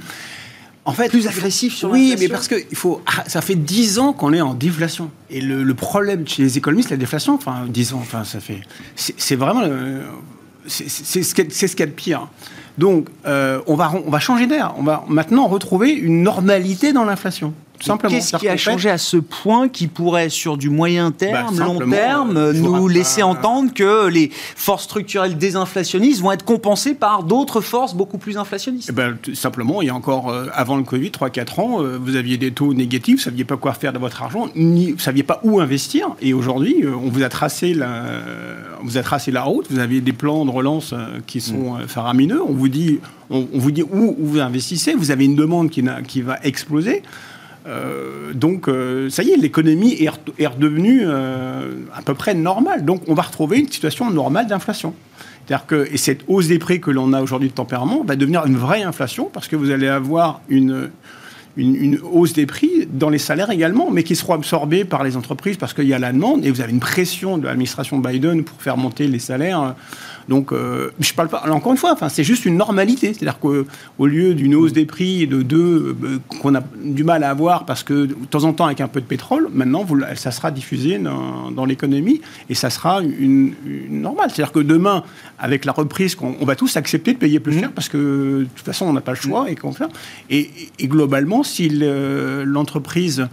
En fait, Plus agressif sur Oui, l'inflation mais parce que il faut, ah, ça fait 10 ans qu'on est en déflation. Et le, le problème chez les économistes, la déflation, enfin 10 ans, enfin ça fait, c'est vraiment, c'est c'est ce qu'il y a- c'est ce qu'il y a de pire. Donc, euh, on va changer d'air. On va maintenant retrouver une normalité dans l'inflation. Qu'est-ce qui a changé à ce point qui pourrait, sur du moyen terme, Bah, long simplement, terme, euh, nous laisser entendre que les forces structurelles désinflationnistes vont être compensées par d'autres forces beaucoup plus inflationnistes? Eh ben, tout simplement, il y a encore, euh, avant le Covid, 3-4 ans, euh, vous aviez des taux négatifs, vous ne saviez pas quoi faire de votre argent, ni, vous ne saviez pas où investir. Et aujourd'hui, on vous a tracé la, on vous a tracé la route, vous avez des plans de relance qui sont euh, faramineux, on vous dit, on, on vous dit où, où vous investissez, vous avez une demande qui va exploser. Euh, donc, euh, ça y est, l'économie est, re- est redevenue euh, à peu près normale. Donc, on va retrouver une situation normale d'inflation. C'est-à-dire que, et cette hausse des prix que l'on a aujourd'hui de tempérament va devenir une vraie inflation parce que vous allez avoir une, une, une hausse des prix dans les salaires également, mais qui seront absorbés par les entreprises parce qu'il y a la demande et vous avez une pression de l'administration Biden pour faire monter les salaires. Donc, euh, je parle pas. alors, encore une fois, enfin, c'est juste une normalité. C'est-à-dire qu'au lieu d'une hausse des prix de deux euh, qu'on a du mal à avoir parce que de temps en temps avec un peu de pétrole, maintenant, vous, ça sera diffusé dans, dans l'économie et ça sera une, une normale. C'est-à-dire que demain, avec la reprise, on, va tous accepter de payer plus cher parce que de toute façon, on n'a pas le choix et qu'on fait. Et, et globalement, si le- l'entreprise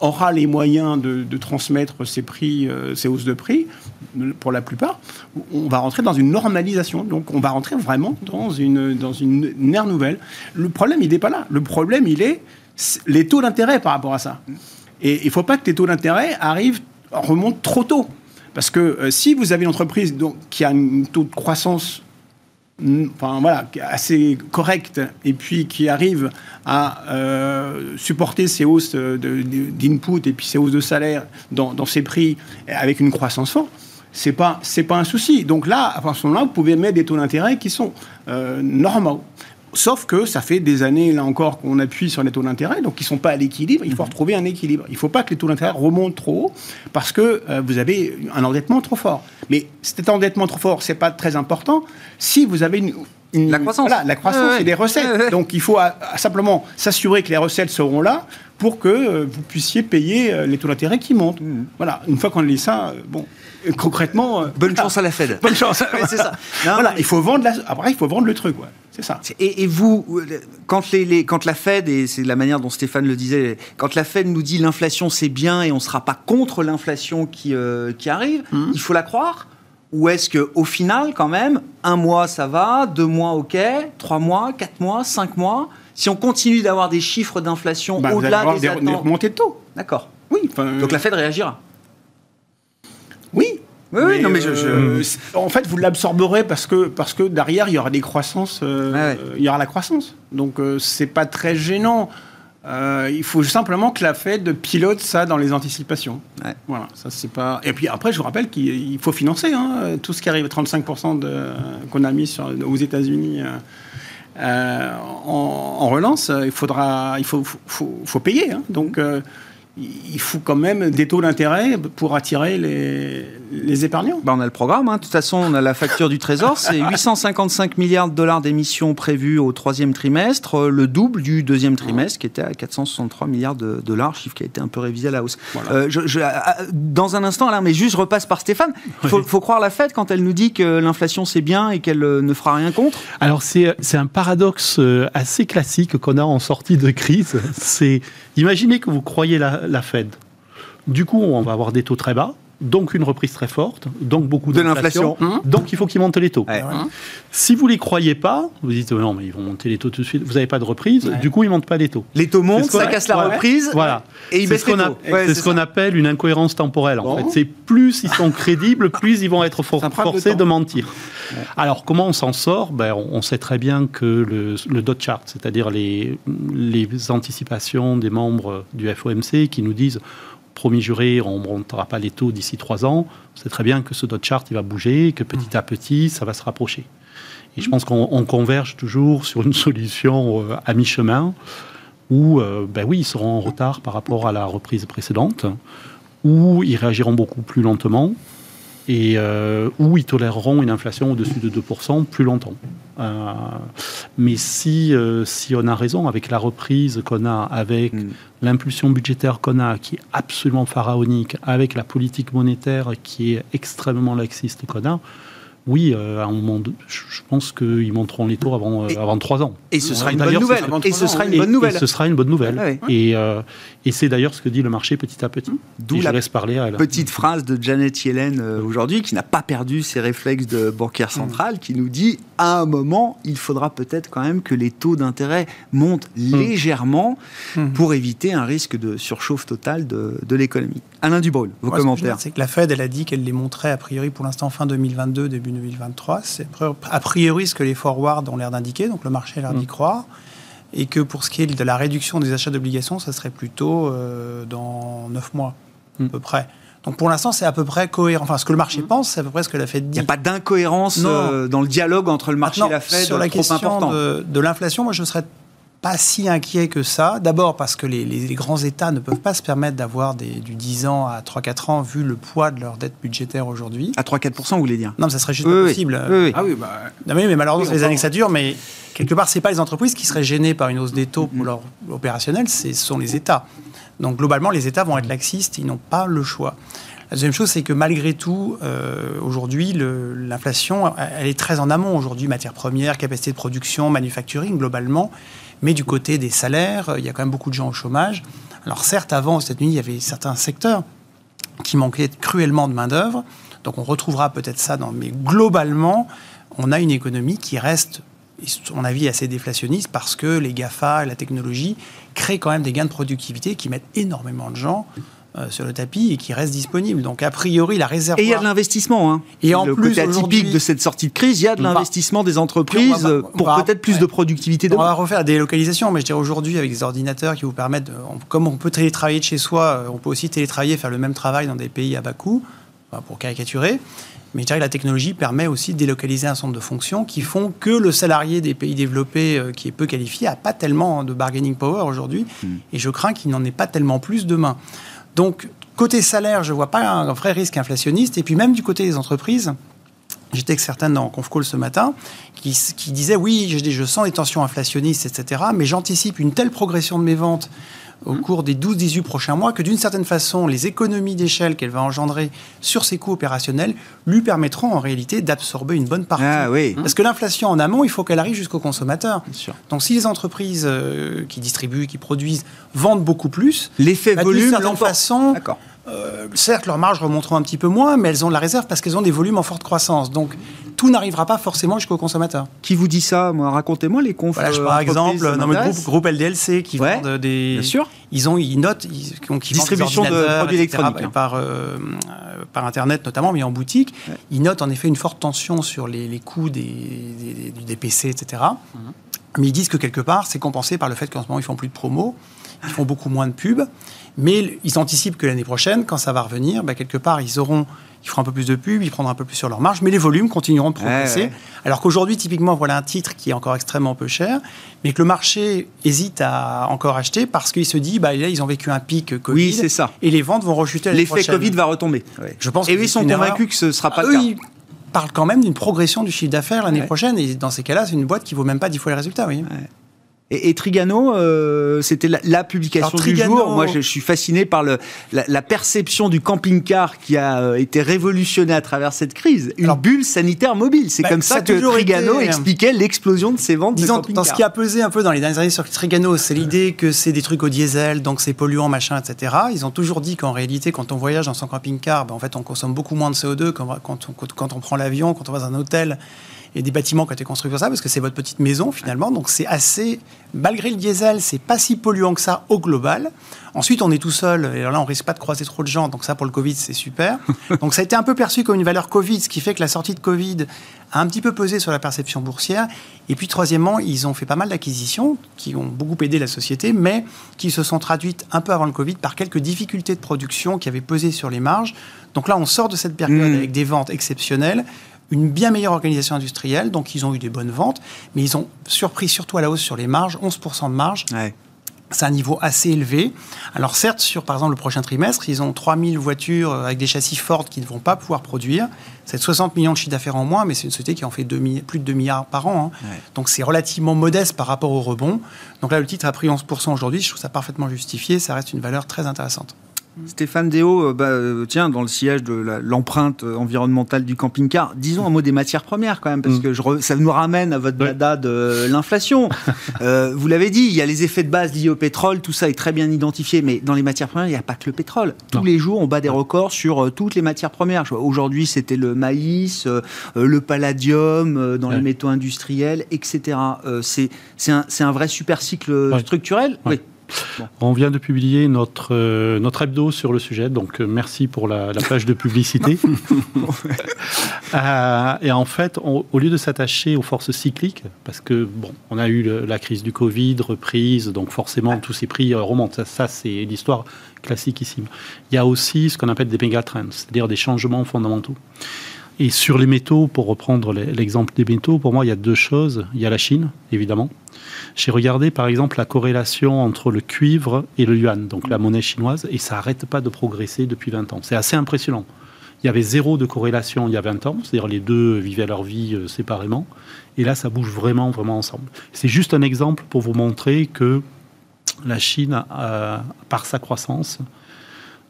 aura les moyens de, de transmettre ces prix, euh, ces hausses de prix, pour la plupart, on va rentrer dans une normalisation. Donc, on va rentrer vraiment dans une, dans une, ère nouvelle. Le problème, il n'est pas là. Le problème, il est les taux d'intérêt par rapport à ça. Et il ne faut pas que les taux d'intérêt arrivent, remontent trop tôt. Parce que euh, si vous avez une entreprise qui a un taux de croissance mm, enfin voilà, assez correct et puis qui arrive à euh, supporter ces hausses d'input et puis ces hausses de salaire dans ses prix avec une croissance forte, c'est pas c'est pas un souci. Donc là, à ce moment-là, vous pouvez mettre des taux d'intérêt qui sont euh, normaux. Sauf que ça fait des années, là encore, qu'on appuie sur les taux d'intérêt, donc ils ne sont pas à l'équilibre. Il faut mhm. retrouver un équilibre. Il ne faut pas que les taux d'intérêt remontent trop haut parce que euh, vous avez un endettement trop fort. Mais cet endettement trop fort, ce n'est pas très important si vous avez une, la croissance. Voilà, la croissance et les recettes. Donc il faut simplement s'assurer que les recettes seront là pour que euh, vous puissiez payer les taux d'intérêt qui montent. Mhm. Voilà, une fois qu'on a dit ça, bon, concrètement. Bonne chance à la Fed. Bonne chance. (laughs) c'est ça. (laughs) voilà, il faut vendre après il faut vendre le truc. Ouais. C'est ça. Et, vous, quand, les, quand la Fed, et c'est la manière dont Stéphane le disait, quand la Fed nous dit l'inflation c'est bien et on ne sera pas contre l'inflation qui, euh, qui arrive, mmh. il faut la croire ou est-ce qu'au final, quand même, un mois ça va, deux mois ok, trois mois, quatre mois, cinq mois, si on continue d'avoir des chiffres d'inflation bah, au-delà des, des, des remontées de taux. D'accord. Oui. Donc la Fed réagira. Oui, oui, non, mais je, euh, en fait, vous l'absorberez parce que, parce que derrière, il y aura des croissances, euh, il y aura la croissance. Donc, euh, c'est pas très gênant. Il faut simplement que la Fed pilote ça dans les anticipations. Voilà, ça c'est pas. Et puis après, je vous rappelle qu'il faut financer hein, tout ce qui arrive, 35% de... qu'on a mis sur... aux États-Unis. en, relance, il faudra, il faut, faut, faut payer. Hein. Donc, il faut quand même des taux d'intérêt pour attirer les, épargnants. Bah on a le programme, hein. de toute façon on a la facture du Trésor, c'est (laughs) 855 milliards de dollars d'émissions prévues au troisième trimestre, euh, le double du deuxième trimestre qui était à 463 milliards de dollars, chiffre qui a été un peu révisé à la hausse. Euh, dans un instant, alors, mais juste je repasse par Stéphane, il faut, croire la Fed quand elle nous dit que l'inflation c'est bien et qu'elle euh, ne fera rien contre? Alors c'est un paradoxe assez classique qu'on a en sortie de crise, c'est imaginez que vous croyez la la Fed. Du coup, on va avoir des taux très bas, donc une reprise très forte, donc beaucoup de l'inflation, hein donc il faut qu'ils montent les taux. Si vous les croyez pas, vous dites non mais ils vont monter les taux tout de suite, vous n'avez pas de reprise, du coup ils montent pas les taux. Les taux montent, ça casse la reprise, voilà. et ils baissent les taux. C'est ce qu'on appelle une incohérence temporelle. En fait, c'est plus ils sont crédibles, plus ils vont être forcés de, mentir. Alors comment on s'en sort? Ben, on, sait très bien que le, le dot chart, c'est-à-dire les, les anticipations des membres du FOMC qui nous disent promis juré, on ne montera pas les taux d'ici trois ans. C'est très bien que ce dot chart il va bouger, que petit à petit, ça va se rapprocher. Et je pense qu'on converge toujours sur une (laughs) solution euh, à mi-chemin où, euh, ben oui, ils seront en retard par rapport à la reprise précédente, où ils réagiront beaucoup plus lentement, et euh, où ils toléreront une inflation au-dessus de 2% plus longtemps. Euh, mais si, euh, si on a raison avec la reprise qu'on a, avec mm. l'impulsion budgétaire qu'on a, qui est absolument pharaonique, avec la politique monétaire qui est extrêmement laxiste qu'on a, oui, euh, à un moment, je pense qu'ils monteront les taux avant, euh, avant trois ans. Et ce sera une bonne nouvelle. Et ce sera une bonne nouvelle. ce sera une bonne nouvelle. Et, euh, et c'est d'ailleurs ce que dit le marché petit à petit. D'où la laisse parler à petite phrase de Janet Yellen aujourd'hui, qui n'a pas perdu ses réflexes de banquière centrale, qui nous dit à un moment, il faudra peut-être quand même que les taux d'intérêt montent hmm. légèrement hmm. pour éviter un risque de surchauffe totale de, de l'économie. Alain Dubrul, vos commentaires. C'est que la Fed, elle a dit qu'elle les montrait a priori pour l'instant fin 2022, début 2023. C'est a priori ce que les forwards ont l'air d'indiquer, donc le marché a l'air d'y croire. Et que pour ce qui est de la réduction des achats d'obligations, ça serait plutôt dans 9 mois, à peu près. Donc pour l'instant, c'est à peu près cohérent. Enfin, ce que le marché pense, c'est à peu près ce que la Fed dit. Il n'y a pas d'incohérence dans le dialogue entre le marché et la Fed Sur la question de, de l'inflation, moi je serais pas si inquiet que ça. D'abord parce que les, grands États ne peuvent pas se permettre d'avoir du 10 ans à 3-4 ans vu le poids de leur dette budgétaire aujourd'hui. À 3-4%, vous voulez dire? Non, mais ça serait juste pas possible. Oui, ah oui, bah... non, mais, malheureusement, c'est les années que ça dure, mais quelque part, c'est pas les entreprises qui seraient gênées par une hausse des taux pour leur opérationnel, ce sont les États. Donc globalement, les États vont être laxistes, ils n'ont pas le choix. La deuxième chose, c'est que malgré tout, euh, aujourd'hui, l'inflation, elle est très en amont aujourd'hui, matières premières, capacité de production, manufacturing, globalement. Mais du côté des salaires, il y a quand même beaucoup de gens au chômage. Alors certes, avant, aux États-Unis, il y avait certains secteurs qui manquaient cruellement de main-d'œuvre. Donc on retrouvera peut-être ça dans. Mais globalement, on a une économie qui reste, à mon avis, assez déflationniste parce que les GAFA, la technologie, créent quand même des gains de productivité qui mettent énormément de gens euh, sur le tapis et qui reste disponible. Donc a priori la réserve. Et il y a de l'investissement. Hein. Et en le plus côté atypique de cette sortie de crise, il y a de l'investissement des entreprises pour peut-être plus de productivité. On va refaire des localisations, mais je dirais aujourd'hui avec des ordinateurs qui vous permettent, comme on peut télétravailler de chez soi, euh, on peut aussi télétravailler, faire le même travail dans des pays à bas coût. pour caricaturer. Mais je dirais que la technologie permet aussi de délocaliser un nombre de fonctions qui font que le salarié des pays développés euh, qui est peu qualifié n'a pas tellement de bargaining power aujourd'hui. Hmm. Et je crains qu'il n'en ait pas tellement plus demain. Donc, côté salaire, je ne vois pas un vrai risque inflationniste. Et puis même du côté des entreprises, J'étais avec certaines en conf call ce matin qui, qui disaient oui, je, je sens des tensions inflationnistes, etc. Mais j'anticipe une telle progression de mes ventes au cours des 12-18 prochains mois que d'une certaine façon, les économies d'échelle qu'elle va engendrer sur ses coûts opérationnels lui permettront en réalité d'absorber une bonne partie. Ah oui. Parce que l'inflation en amont, il faut qu'elle arrive jusqu'au consommateur. Donc si les entreprises euh, qui distribuent, qui produisent, vendent beaucoup plus, L'effet bah, d'une volume certaine façon, D'accord. Euh, certes, leurs marges remonteront un petit peu moins, mais elles ont de la réserve parce qu'elles ont des volumes en forte croissance. Donc, tout n'arrivera pas forcément jusqu'au consommateur. Qui vous dit ça Moi, racontez-moi les confs. Voilà, je, euh, par exemple, dans le groupe, groupe LDLC qui Ouais, vendent des. Bien sûr. Ils ont, ils notent, ils, des Distribution de produits électroniques, hein. par, euh, par internet notamment, mais en boutique. Ils notent en effet une forte tension sur les, les coûts des, des, des- des PC, etc. Mhm. Mais ils disent que quelque part, c'est compensé par le fait qu'en ce moment, ils font plus de promos, ils font beaucoup moins de pubs. Mais ils anticipent que l'année prochaine, quand ça va revenir, bah, quelque part, ils auront, ils feront un peu plus de pubs, ils prendront un peu plus sur leur marge, mais les volumes continueront de progresser. Ouais, ouais. Alors qu'aujourd'hui, typiquement, voilà un titre qui est encore extrêmement peu cher, mais que le marché hésite à encore acheter parce qu'il se dit, bah, là, ils ont vécu un pic Covid. Oui, c'est ça. Et les ventes vont rechuter L'effet. Covid va retomber. Je pense Et eux, ils sont convaincus erreur. que ce ne sera pas Ah, le eux, cas. ils parlent quand même d'une progression du chiffre d'affaires l'année prochaine. Et dans ces cas-là, c'est une boîte qui vaut même pas 10 fois les résultats. Oui. Et, et Trigano, euh, c'était la, la publication Alors, du Trigano- jour. Moi, je, je suis fasciné par le, la, la perception du camping-car qui a euh, été révolutionné à travers cette crise. Une Alors, bulle sanitaire mobile. C'est bah, comme ça que Trigano été, euh, expliquait l'explosion de ses ventes Disons, de dans ce qui a pesé un peu dans les dernières années sur Trigano, c'est l'idée que c'est des trucs au diesel, donc c'est polluant, machin, etc. Ils ont toujours dit qu'en réalité, quand on voyage dans son camping-car, ben, en fait, on consomme beaucoup moins de CO2 quand, quand on, quand on prend l'avion, quand on va dans un hôtel et des bâtiments qui ont été construits pour ça, parce que c'est votre petite maison finalement. Donc c'est assez, malgré le diesel, c'est pas si polluant que ça au global. Ensuite, on est tout seul, et alors là, on risque pas de croiser trop de gens, donc ça, pour le Covid, c'est super. (laughs) donc ça a été un peu perçu comme une valeur Covid, ce qui fait que la sortie de Covid a un petit peu pesé sur la perception boursière. Et puis, troisièmement, ils ont fait pas mal d'acquisitions qui ont beaucoup aidé la société, mais qui se sont traduites un peu avant le Covid par quelques difficultés de production qui avaient pesé sur les marges. Donc là, on sort de cette période Mmh. avec des ventes exceptionnelles, une bien meilleure organisation industrielle, donc ils ont eu des bonnes ventes, mais ils ont surpris surtout à la hausse sur les marges, 11% de marge. Ouais. C'est un niveau assez élevé. Alors certes, sur par exemple le prochain trimestre, ils ont 3000 voitures euh, avec des châssis Ford qui ne vont pas pouvoir produire. C'est 60 millions de chiffre d'affaires en moins, mais c'est une société qui en fait 2 mi- plus de 2 milliards par an. hein. Ouais. Donc c'est relativement modeste par rapport au rebond. Donc là, le titre a pris 11% aujourd'hui. Je trouve ça parfaitement justifié. Ça reste une valeur très intéressante. Stéphane Déo, euh, bah, euh, tiens, dans le sillage de l'empreinte euh, environnementale du camping-car, disons un mot des matières premières quand même, parce Mm. que je re- ça nous ramène à votre dada de l'inflation. (laughs) Euh, vous l'avez dit, il y a les effets de base liés au pétrole, tout ça est très bien identifié, mais dans les matières premières, il n'y a pas que le pétrole. Tous Non. les jours, on bat des records sur toutes les matières premières. Aujourd'hui, c'était le maïs, euh, le palladium, euh, dans les métaux industriels, etc. C'est un, vrai super cycle structurel. Ouais. Oui. On vient de publier notre, euh, notre hebdo sur le sujet, donc euh, merci pour la, la page de publicité. (laughs) (laughs) Euh, et en fait, on- au lieu de s'attacher aux forces cycliques, parce que bon, on a eu le- la crise du Covid, reprise, donc forcément tous ces prix remontent. Ça, ça, c'est l'histoire classiquissime. Il y a aussi ce qu'on appelle des mégatrends, c'est-à-dire des changements fondamentaux. Et sur les métaux, pour reprendre l'exemple des métaux, pour moi, il y a deux choses. Il y a la Chine, évidemment. J'ai regardé, par exemple, la corrélation entre le cuivre et le yuan, donc la monnaie chinoise, et ça n'arrête pas de progresser depuis 20 ans. C'est assez impressionnant. Il y avait zéro de corrélation il y a 20 ans, c'est-à-dire les deux vivaient leur vie euh, séparément. Et là, ça bouge vraiment, vraiment ensemble. C'est juste un exemple pour vous montrer que la Chine, par sa croissance,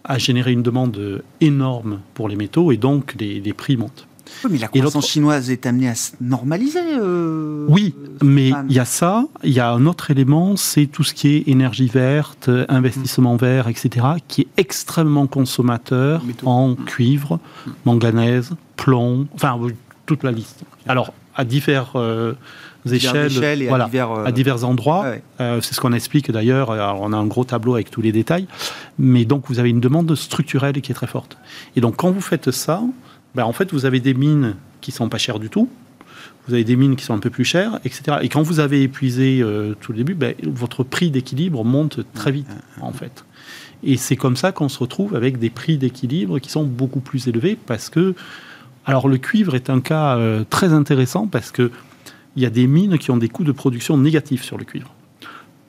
a généré une demande énorme pour les métaux et donc les, les prix montent. Oui, mais la croissance chinoise est amenée à se normaliser. euh, Oui, euh, mais il y a ça, il y a un autre élément, c'est tout ce qui est énergie verte, euh, investissement vert, etc., qui est extrêmement consommateur en cuivre, manganèse, plomb, enfin oui, toute la liste. Alors, à divers euh, Divers échelles, échelles et à voilà, divers, euh, à divers endroits. ouais. Euh, c'est ce qu'on explique d'ailleurs. On a un gros tableau avec tous les détails. Mais donc, vous avez une demande structurelle qui est très forte. Et donc, quand vous faites ça, ben, en fait, vous avez des mines qui sont pas chères du tout. Vous avez des mines qui sont un peu plus chères, etc. Et quand vous avez épuisé euh, tout le début, ben, votre prix d'équilibre monte très vite, en fait. Et c'est comme ça qu'on se retrouve avec des prix d'équilibre qui sont beaucoup plus élevés parce que, alors le cuivre est un cas euh, très intéressant parce que il y a des mines qui ont des coûts de production négatifs sur le cuivre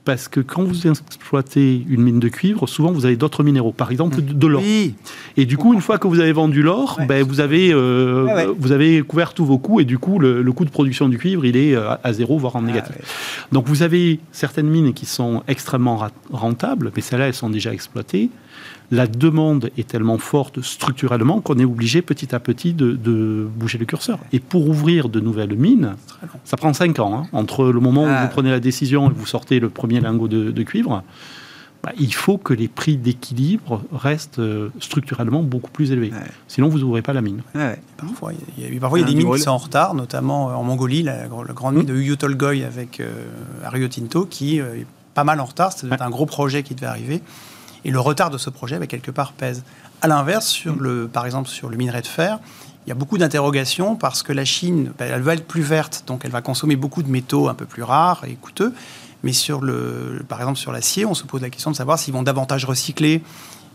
parce que quand vous exploitez une mine de cuivre, souvent vous avez d'autres minéraux, par exemple de, de l'or. Oui. Et du coup, une fois que vous avez vendu l'or, Ouais. ben, vous, avez, euh, ouais. vous avez couvert tous vos coûts et du coup, le, le coût de production du cuivre, il est euh, à zéro, voire en négatif. Ah, ouais. Donc vous avez certaines mines qui sont extrêmement rentables, mais celles-là, elles sont déjà exploitées. La demande est tellement forte structurellement qu'on est obligé petit à petit de, de bouger le curseur. Et pour ouvrir de nouvelles mines, ça prend 5 ans. hein, entre le moment Ah. où vous prenez la décision et que vous sortez le premier lingot de, de cuivre, bah, il faut que les prix d'équilibre restent euh, structurellement beaucoup plus élevés. Ouais. Sinon, vous n'ouvrez pas la mine. Ouais. Parfois, il y a, parfois, il y a Un des mines qui sont en retard, notamment euh, en Mongolie, la, la grande mine de Oyu Tolgoi avec euh, Rio Tinto, qui euh, est pas mal en retard. C'était un gros projet qui devait arriver. Et le retard de ce projet, bah, quelque part, pèse. À l'inverse, sur le, par exemple, sur le minerai de fer, il y a beaucoup d'interrogations parce que la Chine, bah, elle va être plus verte, donc elle va consommer beaucoup de métaux un peu plus rares et coûteux. Mais sur le, par exemple, sur l'acier, on se pose la question de savoir s'ils vont davantage recycler.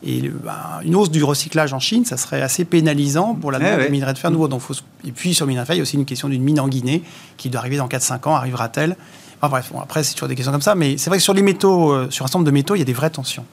Et bah, une hausse du recyclage en Chine, ça serait assez pénalisant pour la Ouais, demande ouais. de minerai de fer nouveau. Donc, faut Et puis sur le minerai de fer, il y a aussi une question d'une mine en Guinée qui doit arriver dans 4-5 ans. Arrivera-t-elle Enfin, bref, bon, après, c'est toujours des questions comme ça. Mais c'est vrai que sur les métaux, euh, sur un nombre de métaux, il y a des vraies tensions.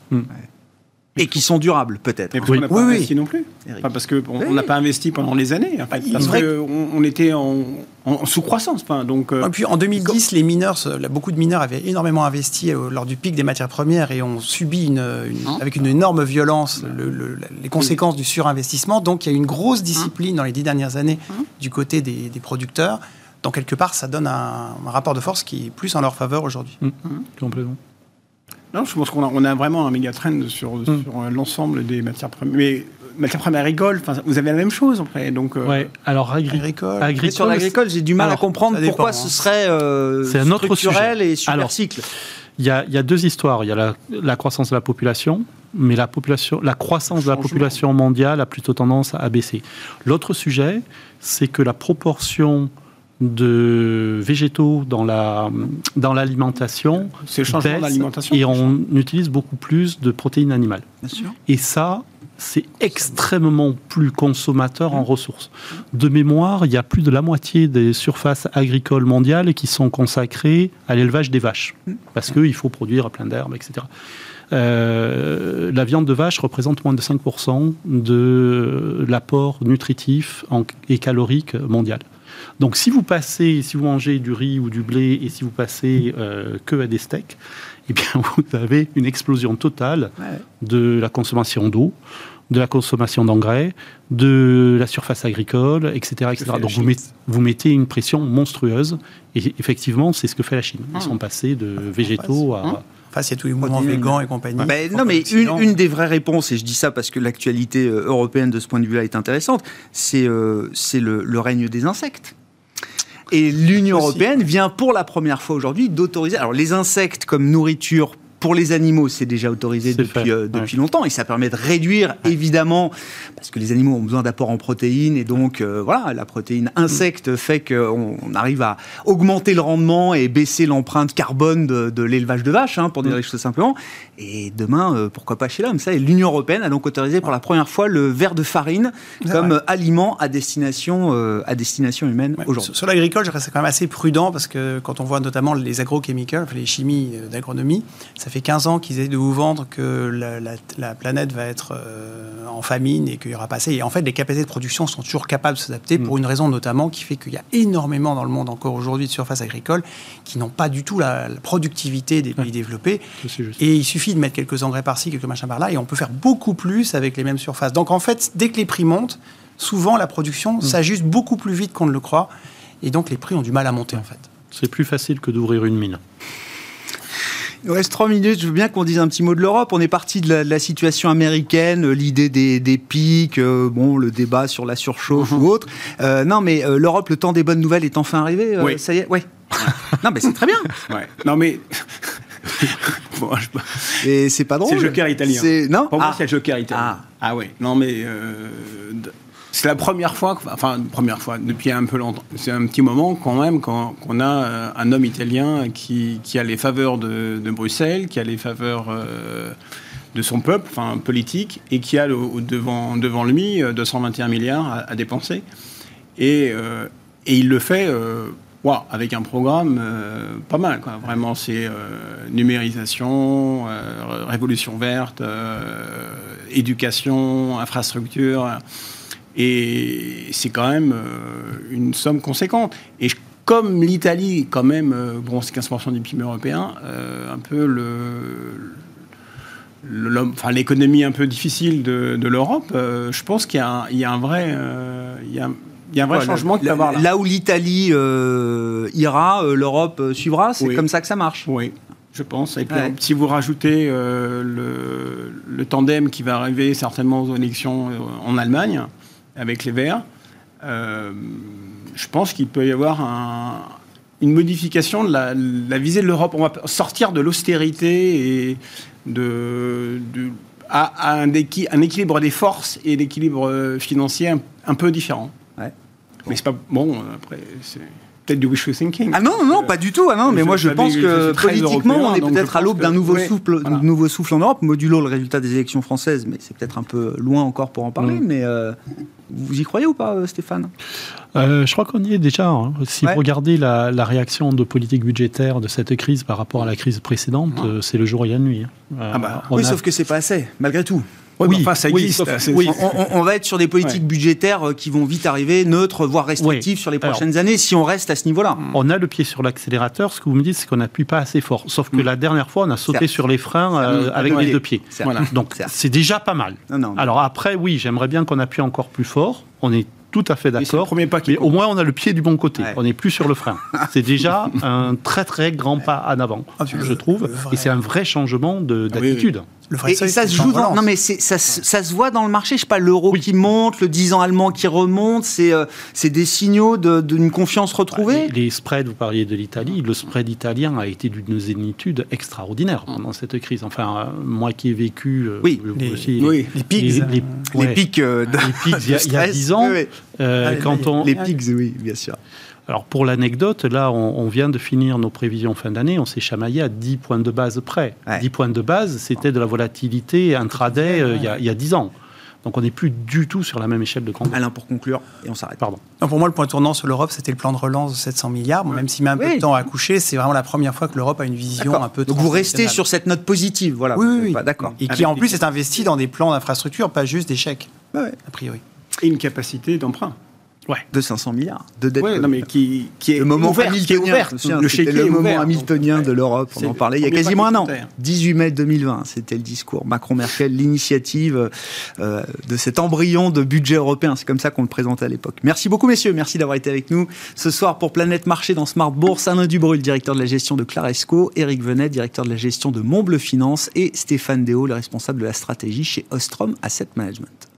Et qui sont durables, peut-être. Mais parce Oui. qu'on n'a pas Oui, oui. investi non plus. Eric. Pas parce qu'on n'a pas investi pendant les années. en fait, parce qu'on on était en, en sous-croissance. Enfin, donc, euh, Et puis en 2010, les mineurs, beaucoup de mineurs avaient énormément investi euh, lors du pic des matières premières et ont subi une, une- Hein avec une énorme violence le- le- la- les conséquences du surinvestissement. Donc il y a eu une grosse discipline dans les dix dernières années Hein du côté des, des producteurs. Donc quelque part, ça donne un, un rapport de force qui est plus en leur faveur aujourd'hui. Complètement. non, je pense qu'on a, on a vraiment un méga trend sur, sur euh, l'ensemble des matières premières. Mais matières premières agricoles, enfin, vous avez la même chose après. Donc, euh, Ouais. Alors, agri- Agricole. Et sur l'agricole, j'ai du mal Alors, à comprendre dépend, pourquoi hein. ce serait euh, C'est un autre structurel sujet. et super Alors, cycle. Il y, a, il y a deux histoires. Il y a la, la croissance de la population, mais la, population, la croissance de la population mondiale a plutôt tendance à baisser. L'autre sujet, c'est que la proportion de végétaux dans la dans l'alimentation c'est le changement baisse d'alimentation. et on utilise beaucoup plus de protéines animales. Bien sûr. Et ça, c'est extrêmement plus consommateur en ressources. De mémoire, il y a plus de la moitié des surfaces agricoles mondiales qui sont consacrées à l'élevage des vaches, parce qu'il faut produire plein d'herbes, etc. Euh, la viande de vache représente moins de 5% de l'apport nutritif et calorique mondial. Donc si vous passez, si vous mangez du riz ou du blé et si vous passez euh, que à des steaks, eh bien (laughs) vous avez une explosion totale Ouais. de la consommation d'eau, de la consommation d'engrais, de la surface agricole, etc. etc. Donc vous, met- vous mettez une pression monstrueuse et effectivement c'est ce que fait la Chine. Ils Ah. sont passés de végétaux à... Enfin, a tous les mouvements végans et compagnie. Ben, qui non, mais une, des vraies réponses, et je dis ça parce que l'actualité euh, européenne de ce point de vue-là est intéressante, c'est euh, c'est le, le règne des insectes. Et l'Union européenne vient pour la première fois aujourd'hui d'autoriser. Alors, les insectes comme nourriture pour les animaux, c'est déjà autorisé depuis, euh, depuis longtemps. Et ça permet de réduire évidemment, parce que les animaux ont besoin d'apports en protéines. Et donc euh, voilà, la protéine insecte fait qu'on on arrive à augmenter le rendement et baisser l'empreinte carbone de, de l'élevage de vaches, hein, pour dire les choses simplement. Et demain, euh, pourquoi pas chez l'homme? Ça Et l'Union européenne a donc autorisé pour la première fois le verre de farine comme aliment à destination, à destination humaine Ouais, aujourd'hui. Sur, sur l'agricole, je reste quand même assez prudent parce que quand on voit notamment les agrochemicals, enfin les chimies d'agronomie, ça fait 15 ans qu'ils essaient de vous vendre que la, la- la planète va être euh, en famine et qu'il n'y aura pas assez. Et en fait, les capacités de production sont toujours capables de s'adapter pour une raison notamment qui fait qu'il y a énormément dans le monde encore aujourd'hui de surfaces agricoles qui n'ont pas du tout la, la productivité des pays développés. Et il suffit de mettre quelques engrais par-ci, quelques machins par-là, et on peut faire beaucoup plus avec les mêmes surfaces. Donc en fait, dès que les prix montent, souvent la production s'ajuste beaucoup plus vite qu'on ne le croit, et donc les prix ont du mal à monter en fait. C'est plus facile que d'ouvrir une mine. Il reste trois minutes. Je veux bien qu'on dise un petit mot de l'Europe. On est parti de la, de la situation américaine, euh, l'idée des, des pics, euh, bon, le débat sur la surchauffe ou autre. Euh, non, mais euh, l'Europe, le temps des bonnes nouvelles est enfin arrivé. Oui. Ça y est, ouais. non, mais c'est très bien. (laughs) Ouais. Non, mais. (laughs) Bon, je- Et c'est pas drôle. C'est le joker italien. Non? Pour moi, Ah. c'est le joker italien. Ah, ouais. Non, mais c'est la première fois, enfin, première fois, depuis un peu longtemps. C'est un petit moment quand même qu'on a euh, un homme italien qui, a les faveurs de, Bruxelles, qui a les faveurs euh, de son peuple, enfin politique, et qui a devant, devant lui 221 milliards à, dépenser. Et, et, il le fait avec un programme pas mal. Quoi. Vraiment, c'est numérisation, révolution verte, éducation, infrastructure. Et c'est quand même une somme conséquente. Et je comme l'Italie, quand même, euh, bon, c'est 15% du PIB européen, euh, un peu le, enfin, l'économie un peu difficile de, l'Europe, euh, je pense qu'il y, y, a un vrai, il y a, il y a un vrai changement qui va avoir là. Là où l'Italie ira, l'Europe suivra, c'est comme ça que ça marche. Oui, je pense. Et puis, si vous rajoutez le, le, tandem qui va arriver certainement aux élections en Allemagne, avec les Verts, je pense qu'il peut y avoir une modification de la, visée de l'Europe. On va sortir de l'austérité et de, à, un, équilibre des forces et l'équilibre financier un, peu différent. Mais c'est pas bon. Après, peut-être du wishful thinking. Ah non, non, pas du tout. Ah non, mais moi je pense que politiquement, on est peut-être à l'aube d'un nouveau, souffle, nouveau souffle en Europe, modulo le résultat des élections françaises, mais c'est peut-être un peu loin encore pour en parler. Mm. Mais euh, vous y croyez ou pas, euh, Stéphane? Euh, Je crois qu'on y est déjà. Hein. Si vous regardez la, réaction de politique budgétaire de cette crise par rapport à la crise précédente, c'est le jour et la nuit. Hein. ah bah, oui, sauf que c'est pas assez, malgré tout oui, ça existe. on, va être sur des politiques budgétaires euh, qui vont vite arriver, neutres, voire restrictives sur les prochaines années, si on reste à ce niveau-là. On a le pied sur l'accélérateur. Ce que vous me dites, c'est qu'on n'appuie pas assez fort. Sauf que mm. la dernière fois, on a sauté sur les freins euh, avec les deux pieds. Donc, c'est déjà pas mal. Alors après, oui, j'aimerais bien qu'on appuie encore plus fort. On est tout à fait d'accord. Mais au moins, on a le pied du bon côté. On n'est plus sur le frein. c'est déjà (laughs) un très très grand pas en avant, ah, je trouve. Et c'est un vrai changement et, ça se joue dans, non mais ça, ça, se voit dans le marché. Je sais pas l'euro qui monte, le 10 ans allemand qui remonte. C'est euh, c'est des signaux d'une confiance retrouvée. Bah, les, spreads, vous parliez de l'Italie. Le spread italien a été d'une zénitude extraordinaire pendant cette crise. Enfin, euh, moi qui ai vécu, euh, oui, les, aussi, oui, les, pics, les, pics, il y, a 10 ans. quand on... Les pics, oui, bien sûr. Alors pour l'anecdote, là, on, vient de finir nos prévisions fin d'année, on s'est chamaillé à 10 points de base près. 10 points de base, c'était de la volatilité intraday euh, il, y a, il y a 10 ans. Donc on n'est plus du tout sur la même échelle de grandeur. Alain, pour conclure, et on s'arrête. Pardon. pour moi, le point tournant sur l'Europe, c'était le plan de relance de 700 milliards. même s'il met un peu de temps à coucher, c'est vraiment la première fois que l'Europe a une vision un peu. Donc vous restez sur cette note positive, voilà. Oui, oui, oui. D'accord. Et qui en plus est investi dans des plans d'infrastructure, pas juste des chèques, a priori. Et une capacité d'emprunt. Ouais. De 500 milliards de dettes. Ouais, non, mais qui, qui est le moment ouvert, qui est ouvert. Le moment hamiltonien de l'Europe. On en parlait il y a quasiment un an. 18 mai 2020, c'était le discours Macron-Merkel, l'initiative euh, de cet embryon de budget européen. C'est comme ça qu'on le présentait à l'époque. Merci beaucoup, messieurs. Merci d'avoir été avec nous ce soir pour Planète Marché dans Smart Bourse. Alain Dubrul, directeur de la gestion de Claresco, Eric Venet, directeur de la gestion de Montbleu Finance et Stéphane Déo, le responsable de la stratégie chez Ostrom Asset Management.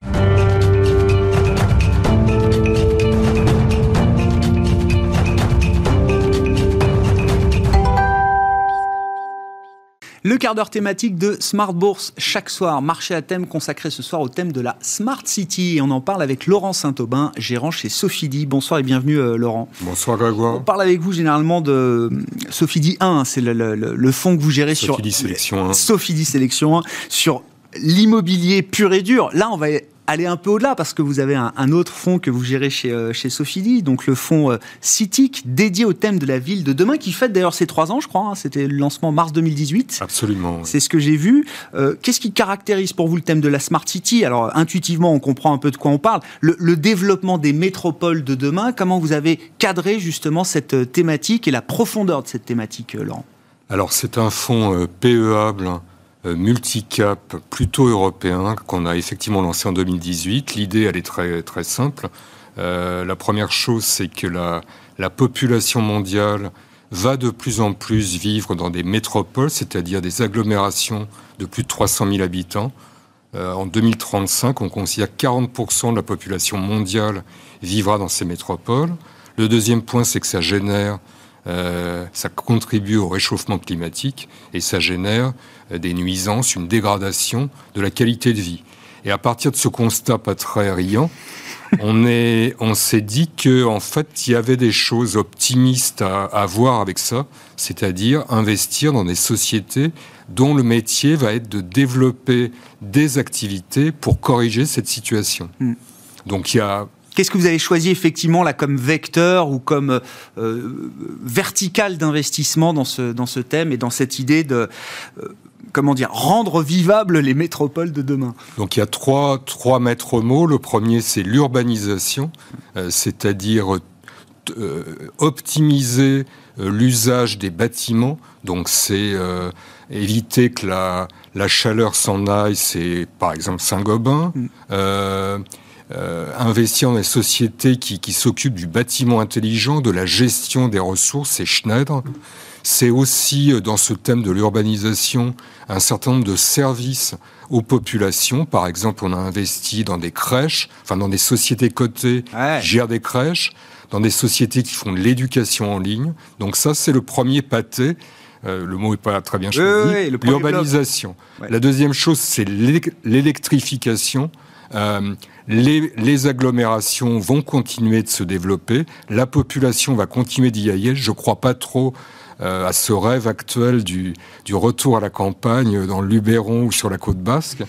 Le quart d'heure thématique de Smart Bourse chaque soir. Marché à thème consacré ce soir au thème de la Smart City. Et on en parle avec Laurent Saint-Aubin, gérant chez Sofidi. Bonsoir et bienvenue euh, Laurent. Bonsoir Grégoire. On parle avec vous généralement de euh, Sofidi 1, c'est le, le, fonds que vous gérez sur... Sofidi Sélection 1. Sofidi Sélection 1, sur l'immobilier pur et dur. Là, on va aller un peu au-delà parce que vous avez un, autre fonds que vous gérez chez, euh, chez Sophie donc le fonds euh, CITIC, dédié au thème de la ville de demain, qui fête d'ailleurs ses trois ans, je crois. Hein. C'était le lancement mars 2018. Absolument. C'est ce que j'ai vu. Euh, qu'est-ce qui caractérise pour vous le thème de la Smart City? Alors, intuitivement, on comprend un peu de quoi on parle. Le, le, développement des métropoles de demain, comment vous avez cadré justement cette thématique et la profondeur de cette thématique, Laurent? Alors, c'est un fonds PEable euh, multicap plutôt européen qu'on a effectivement lancé en 2018. L'idée, elle est très, très simple. Euh, la première chose, c'est que la, la population mondiale va de plus en plus vivre dans des métropoles, c'est-à-dire des agglomérations de plus de 300 000 habitants. Euh, en 2035, on considère que 40% de la population mondiale vivra dans ces métropoles. Le deuxième point, c'est que ça génère, euh, ça contribue au réchauffement climatique et ça génère euh, des nuisances, une dégradation de la qualité de vie. Et à partir de ce constat pas très riant, on est, on s'est dit que en fait, il y avait des choses optimistes à, à voir avec ça, c'est-à-dire investir dans des sociétés dont le métier va être de développer des activités pour corriger cette situation. Mm. Donc il y a Qu'est-ce que vous avez choisi effectivement là comme vecteur ou comme euh, vertical d'investissement dans ce, dans ce thème et dans cette idée de euh, comment dire rendre vivables les métropoles de demain? Donc il y a trois, trois maîtres mots. Le premier c'est l'urbanisation, euh, c'est-à-dire optimiser l'usage des bâtiments. Donc c'est éviter que la, la chaleur s'en aille, c'est par exemple Saint-Gobain. Mm. Euh, investir dans des sociétés qui, qui s'occupent du bâtiment intelligent, de la gestion des ressources, c'est Schneider. C'est aussi euh, dans ce thème de l'urbanisation un certain nombre de services aux populations. Par exemple, on a investi dans des crèches, enfin dans des sociétés cotées Ouais. qui gèrent des crèches, dans des sociétés qui font de l'éducation en ligne. Donc ça, c'est le premier pâté. Euh, le mot n'est pas très bien choisi. oui, oui, L'urbanisation. Ouais. La deuxième chose, c'est l'é- l'électrification. Euh, les, agglomérations vont continuer de se développer, la population va continuer d'y aller. Je ne crois pas trop euh, à ce rêve actuel du, retour à la campagne dans le Luberon ou sur la côte basque.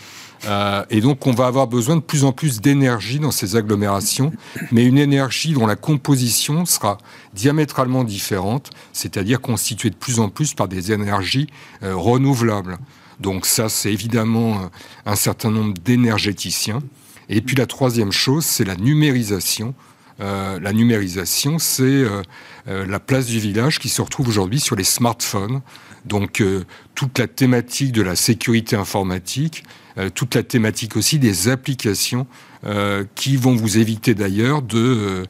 Euh, et donc, on va avoir besoin de plus en plus d'énergie dans ces agglomérations, mais une énergie dont la composition sera diamétralement différente, c'est-à-dire constituée de plus en plus par des énergies euh, renouvelables. Donc ça, c'est évidemment un certain nombre d'énergéticiens. Et puis la troisième chose, c'est la numérisation. Euh, la numérisation, c'est euh, euh, la place du village qui se retrouve aujourd'hui sur les smartphones. Donc toute la thématique de la sécurité informatique, toute la thématique aussi des applications euh, qui vont vous éviter d'ailleurs de, euh,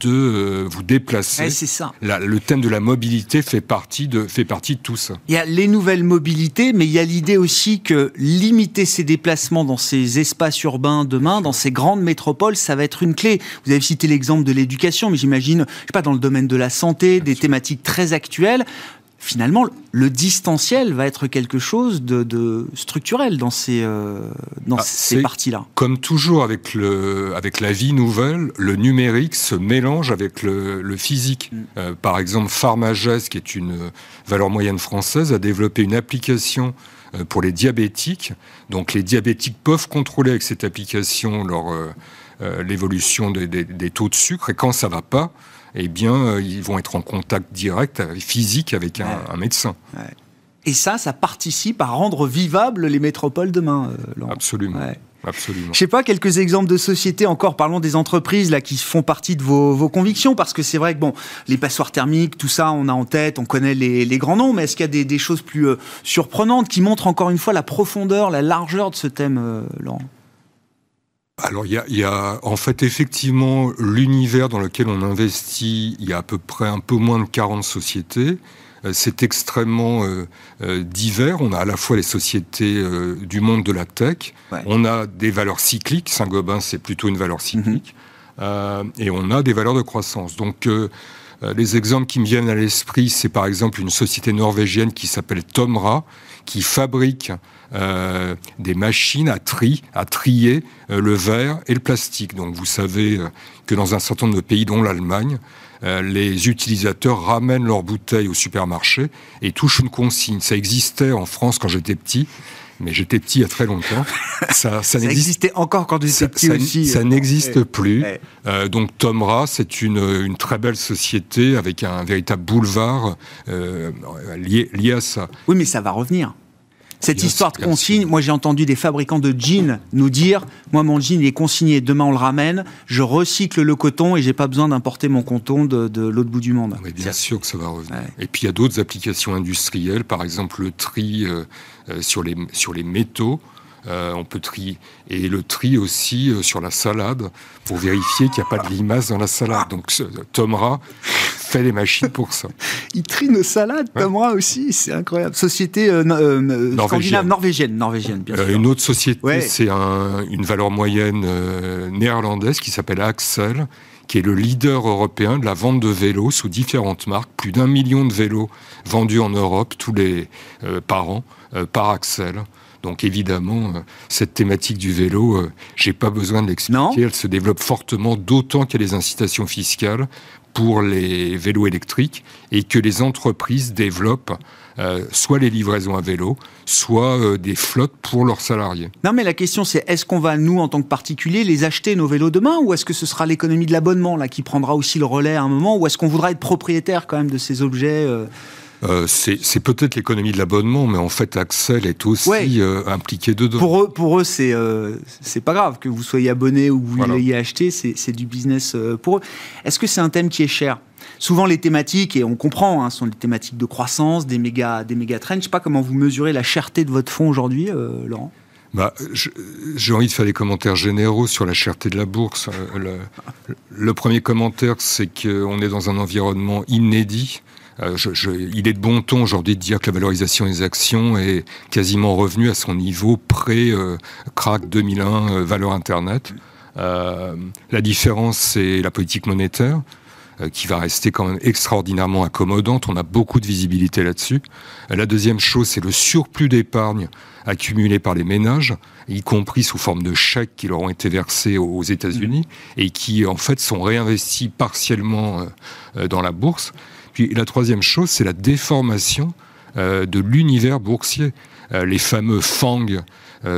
de euh, vous déplacer. Ouais, C'est ça. La- le thème de la mobilité fait partie de, fait partie de tout ça. Il y a les nouvelles mobilités, mais il y a l'idée aussi que limiter ses déplacements dans ces espaces urbains demain, dans ces grandes métropoles, ça va être une clé. Vous avez cité l'exemple de l'éducation, mais j'imagine, je sais pas, dans le domaine de la santé, des thématiques très actuelles. Finalement, le distanciel va être quelque chose de, de structurel dans ces, euh, dans Ah, ces parties-là. Comme toujours avec, le, avec la vie nouvelle, le numérique se mélange avec le, le physique. Mm. Euh, par exemple, Pharmagest, qui est une valeur moyenne française, a développé une application euh, pour les diabétiques. Donc les diabétiques peuvent contrôler avec cette application leur, euh, l'évolution des, des- des taux de sucre. Et quand ça va pas, eh bien, euh, ils vont être en contact direct, euh, physique, avec un, Ouais. un médecin. Et ça, ça participe à rendre vivables les métropoles demain. euh, Laurent. Absolument. Ouais. Absolument. Je sais pas, quelques exemples de sociétés encore, parlons des entreprises là qui font partie de vos, vos convictions, parce que c'est vrai que bon, les passoires thermiques, tout ça, on a en tête, on connaît les, les grands noms, mais est-ce qu'il y a des, des choses plus euh, surprenantes qui montrent encore une fois la profondeur, la largeur de ce thème, euh, Laurent? Alors, il y a, y a, en fait effectivement l'univers dans lequel on investit. Il y a à peu près un peu moins de 40 sociétés. Euh, C'est extrêmement euh, euh, divers. On a à la fois les sociétés euh, du monde de la tech. Ouais. On a des valeurs cycliques. Saint-Gobain, c'est plutôt une valeur cyclique. Euh, et on a des valeurs de croissance. Donc, les exemples qui me viennent à l'esprit, c'est par exemple une société norvégienne qui s'appelle Tomra, qui fabrique euh, des machines à tri, à trier euh, le verre et le plastique. Donc vous savez euh, que dans un certain nombre de pays, dont l'Allemagne, les utilisateurs ramènent leurs bouteilles au supermarché et touchent une consigne. Ça existait en France quand j'étais petit, mais j'étais petit il y a très longtemps. (laughs) Ça, ça Ça n'existe existait encore quand j'étais petit ça- aussi. ça n'existe ouais. plus. Ouais. Euh, donc Tomra, c'est une, une très belle société avec un véritable boulevard euh, lié, lié à ça. Oui, mais ça va revenir. Cette histoire de consigne, moi j'ai entendu des fabricants de jeans nous dire Moi, mon jean il est consigné, demain on le ramène, je recycle le coton et j'ai pas besoin d'importer mon coton de, de l'autre bout du monde. Mais bien sûr que ça va revenir. Ouais. Et puis il y a d'autres applications industrielles, par exemple le tri euh, euh, sur, les, sur les métaux. Euh, on peut trier. Et le tri aussi euh, sur la salade pour vérifier qu'il n'y a pas de limaces dans la salade. Donc Tomra fait les machines pour ça. (laughs) Il trie nos salades, Tamra aussi, c'est incroyable. Société euh, scandinave, norvégienne, norvégienne, bien sûr. une autre société, Ouais. c'est un- une valeur moyenne néerlandaise qui s'appelle Axel, qui est le leader européen de la vente de vélos sous différentes marques. Plus d'un million de vélos vendus en Europe tous les par an par Axel. Donc évidemment, euh, cette thématique du vélo, euh, j'ai pas besoin de l'expliquer. Elle se développe fortement, d'autant qu'il y a des incitations fiscales pour les vélos électriques et que les entreprises développent euh, soit les livraisons à vélo, soit euh, des flottes pour leurs salariés. Non, mais la question c'est est-ce qu'on va, nous, en tant que particuliers, les acheter nos vélos demain ou est-ce que ce sera l'économie de l'abonnement là qui prendra aussi le relais à un moment ou est-ce qu'on voudra être propriétaire quand même de ces objets euh c'est peut-être l'économie de l'abonnement, mais en fait, Axel est aussi impliqué dedans. Pour eux, pour eux c'est c'est pas grave que vous soyez abonné ou que vous l'ayez acheté, c'est du business pour eux. Est-ce que c'est un thème qui est cher? Souvent les thématiques, et on comprend, hein, sont des thématiques de croissance, des méga, des méga trends. Je ne sais pas comment vous mesurez la cherté de votre fonds aujourd'hui, euh, Laurent bah, J'ai envie de faire des commentaires généraux sur la cherté de la bourse. Euh, le, premier commentaire, c'est qu'on est dans un environnement inédit. Euh, il est de bon ton aujourd'hui de dire que la valorisation des actions est quasiment revenue à son niveau pré-crack 2001, valeur Internet. la différence, c'est la politique monétaire. Euh, qui va rester quand même extraordinairement accommodante. On a beaucoup de visibilité là-dessus. Euh, la deuxième chose, c'est le surplus d'épargne accumulé par les ménages, y compris sous forme de chèques qui leur ont été versés aux États-Unis et qui en fait sont réinvestis partiellement euh, dans la bourse. Puis la troisième chose, c'est la déformation de l'univers boursier. Les fameux FANG, euh,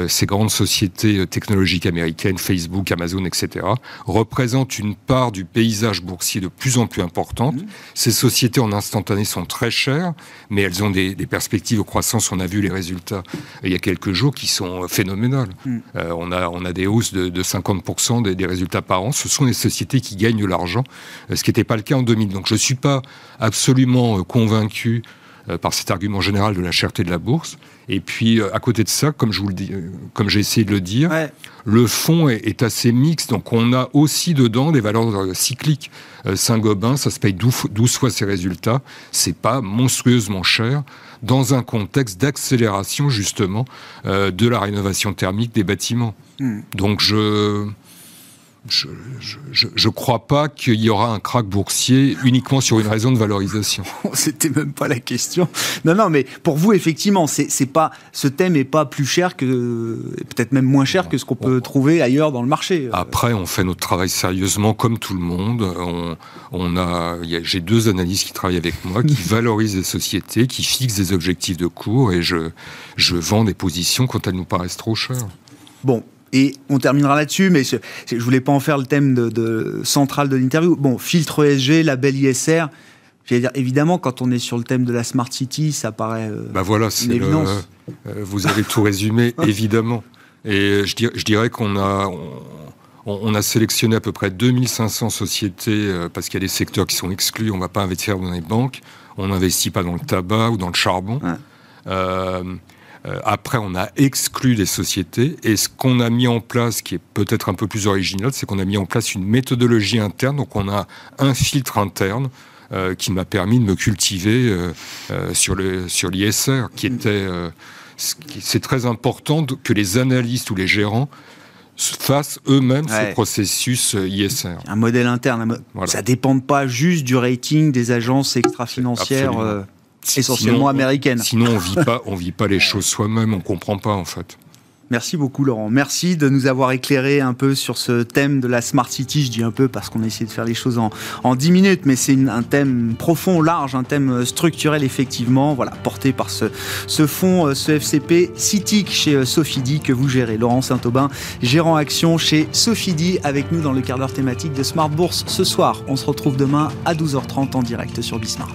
ces grandes sociétés euh, technologiques américaines, Facebook, Amazon, etc., représentent une part du paysage boursier de plus en plus importante. Mmh. Ces sociétés en instantané sont très chères, mais elles ont des, perspectives de croissance. On a vu les résultats il y a quelques jours qui sont phénoménales. Mmh. Euh, on, a, on a des hausses de, 50% des, des, résultats par an. Ce sont des sociétés qui gagnent de l'argent, ce qui n'était pas le cas en 2000. Donc je ne suis pas absolument convaincu euh, par cet argument général de la cherté de la bourse. Et puis, euh, à côté de ça, comme je vous le dis, euh, comme j'ai essayé de le dire, le fonds est, assez mixte. Donc, on a aussi dedans des valeurs cycliques. Saint-Gobain, ça se paye 12, fois ses résultats. C'est pas monstrueusement cher dans un contexte d'accélération, justement, de la rénovation thermique des bâtiments. Hmm. Donc, je je ne crois pas qu'il y aura un crack boursier uniquement sur une raison de valorisation. (laughs) C'était même pas la question. Non, non, mais pour vous, effectivement, c'est pas ce thème est pas plus cher que peut-être même moins cher que ce qu'on peut trouver ailleurs dans le marché. Après, on fait notre travail sérieusement comme tout le monde. On, on a, j'ai deux analystes qui travaillent avec moi, qui (laughs) valorisent les sociétés, qui fixent des objectifs de cours, et je, je vends des positions quand elles nous paraissent trop chères. Bon, et on terminera là-dessus, mais je ne voulais pas en faire le thème de, central de l'interview. Bon, filtre ESG, label ISR. J'allais dire, évidemment, quand on est sur le thème de la Smart City, ça paraît euh, bah voilà, une évidence. Euh, vous avez tout résumé, (laughs) évidemment. Et je, dirais, qu'on a... On, a sélectionné à peu près 2500 sociétés euh, parce qu'il y a des secteurs qui sont exclus. On ne va pas investir dans les banques. On n'investit pas dans le tabac ou dans le charbon. Euh, après, on a exclu des sociétés et ce qu'on a mis en place, qui est peut-être un peu plus original, c'est qu'on a mis en place une méthodologie interne. Donc, on a un filtre interne euh, qui m'a permis de me cultiver euh, sur le sur l'ISR, qui était c'est très important que les analystes ou les gérants fassent eux-mêmes ce processus ISR. Un modèle interne. Ça ne dépend pas juste du rating des agences extra-financières essentiellement américaine. Sinon, on vit pas, on vit pas les choses soi-même, on comprend pas en fait. Merci beaucoup Laurent. Merci de nous avoir éclairé un peu sur ce thème de la Smart City. Je dis un peu parce qu'on a essayé de faire les choses en, en 10 minutes, mais c'est un thème profond, large, un thème structurel effectivement, voilà, porté par ce, ce fonds, euh, ce FCP CITIC chez euh, Sofidi que vous gérez. Laurent Saint-Aubin, gérant action chez Sofidi, avec nous dans le quart d'heure thématique de Smart Bourse ce soir. On se retrouve demain à 12h30 en direct sur Bismart.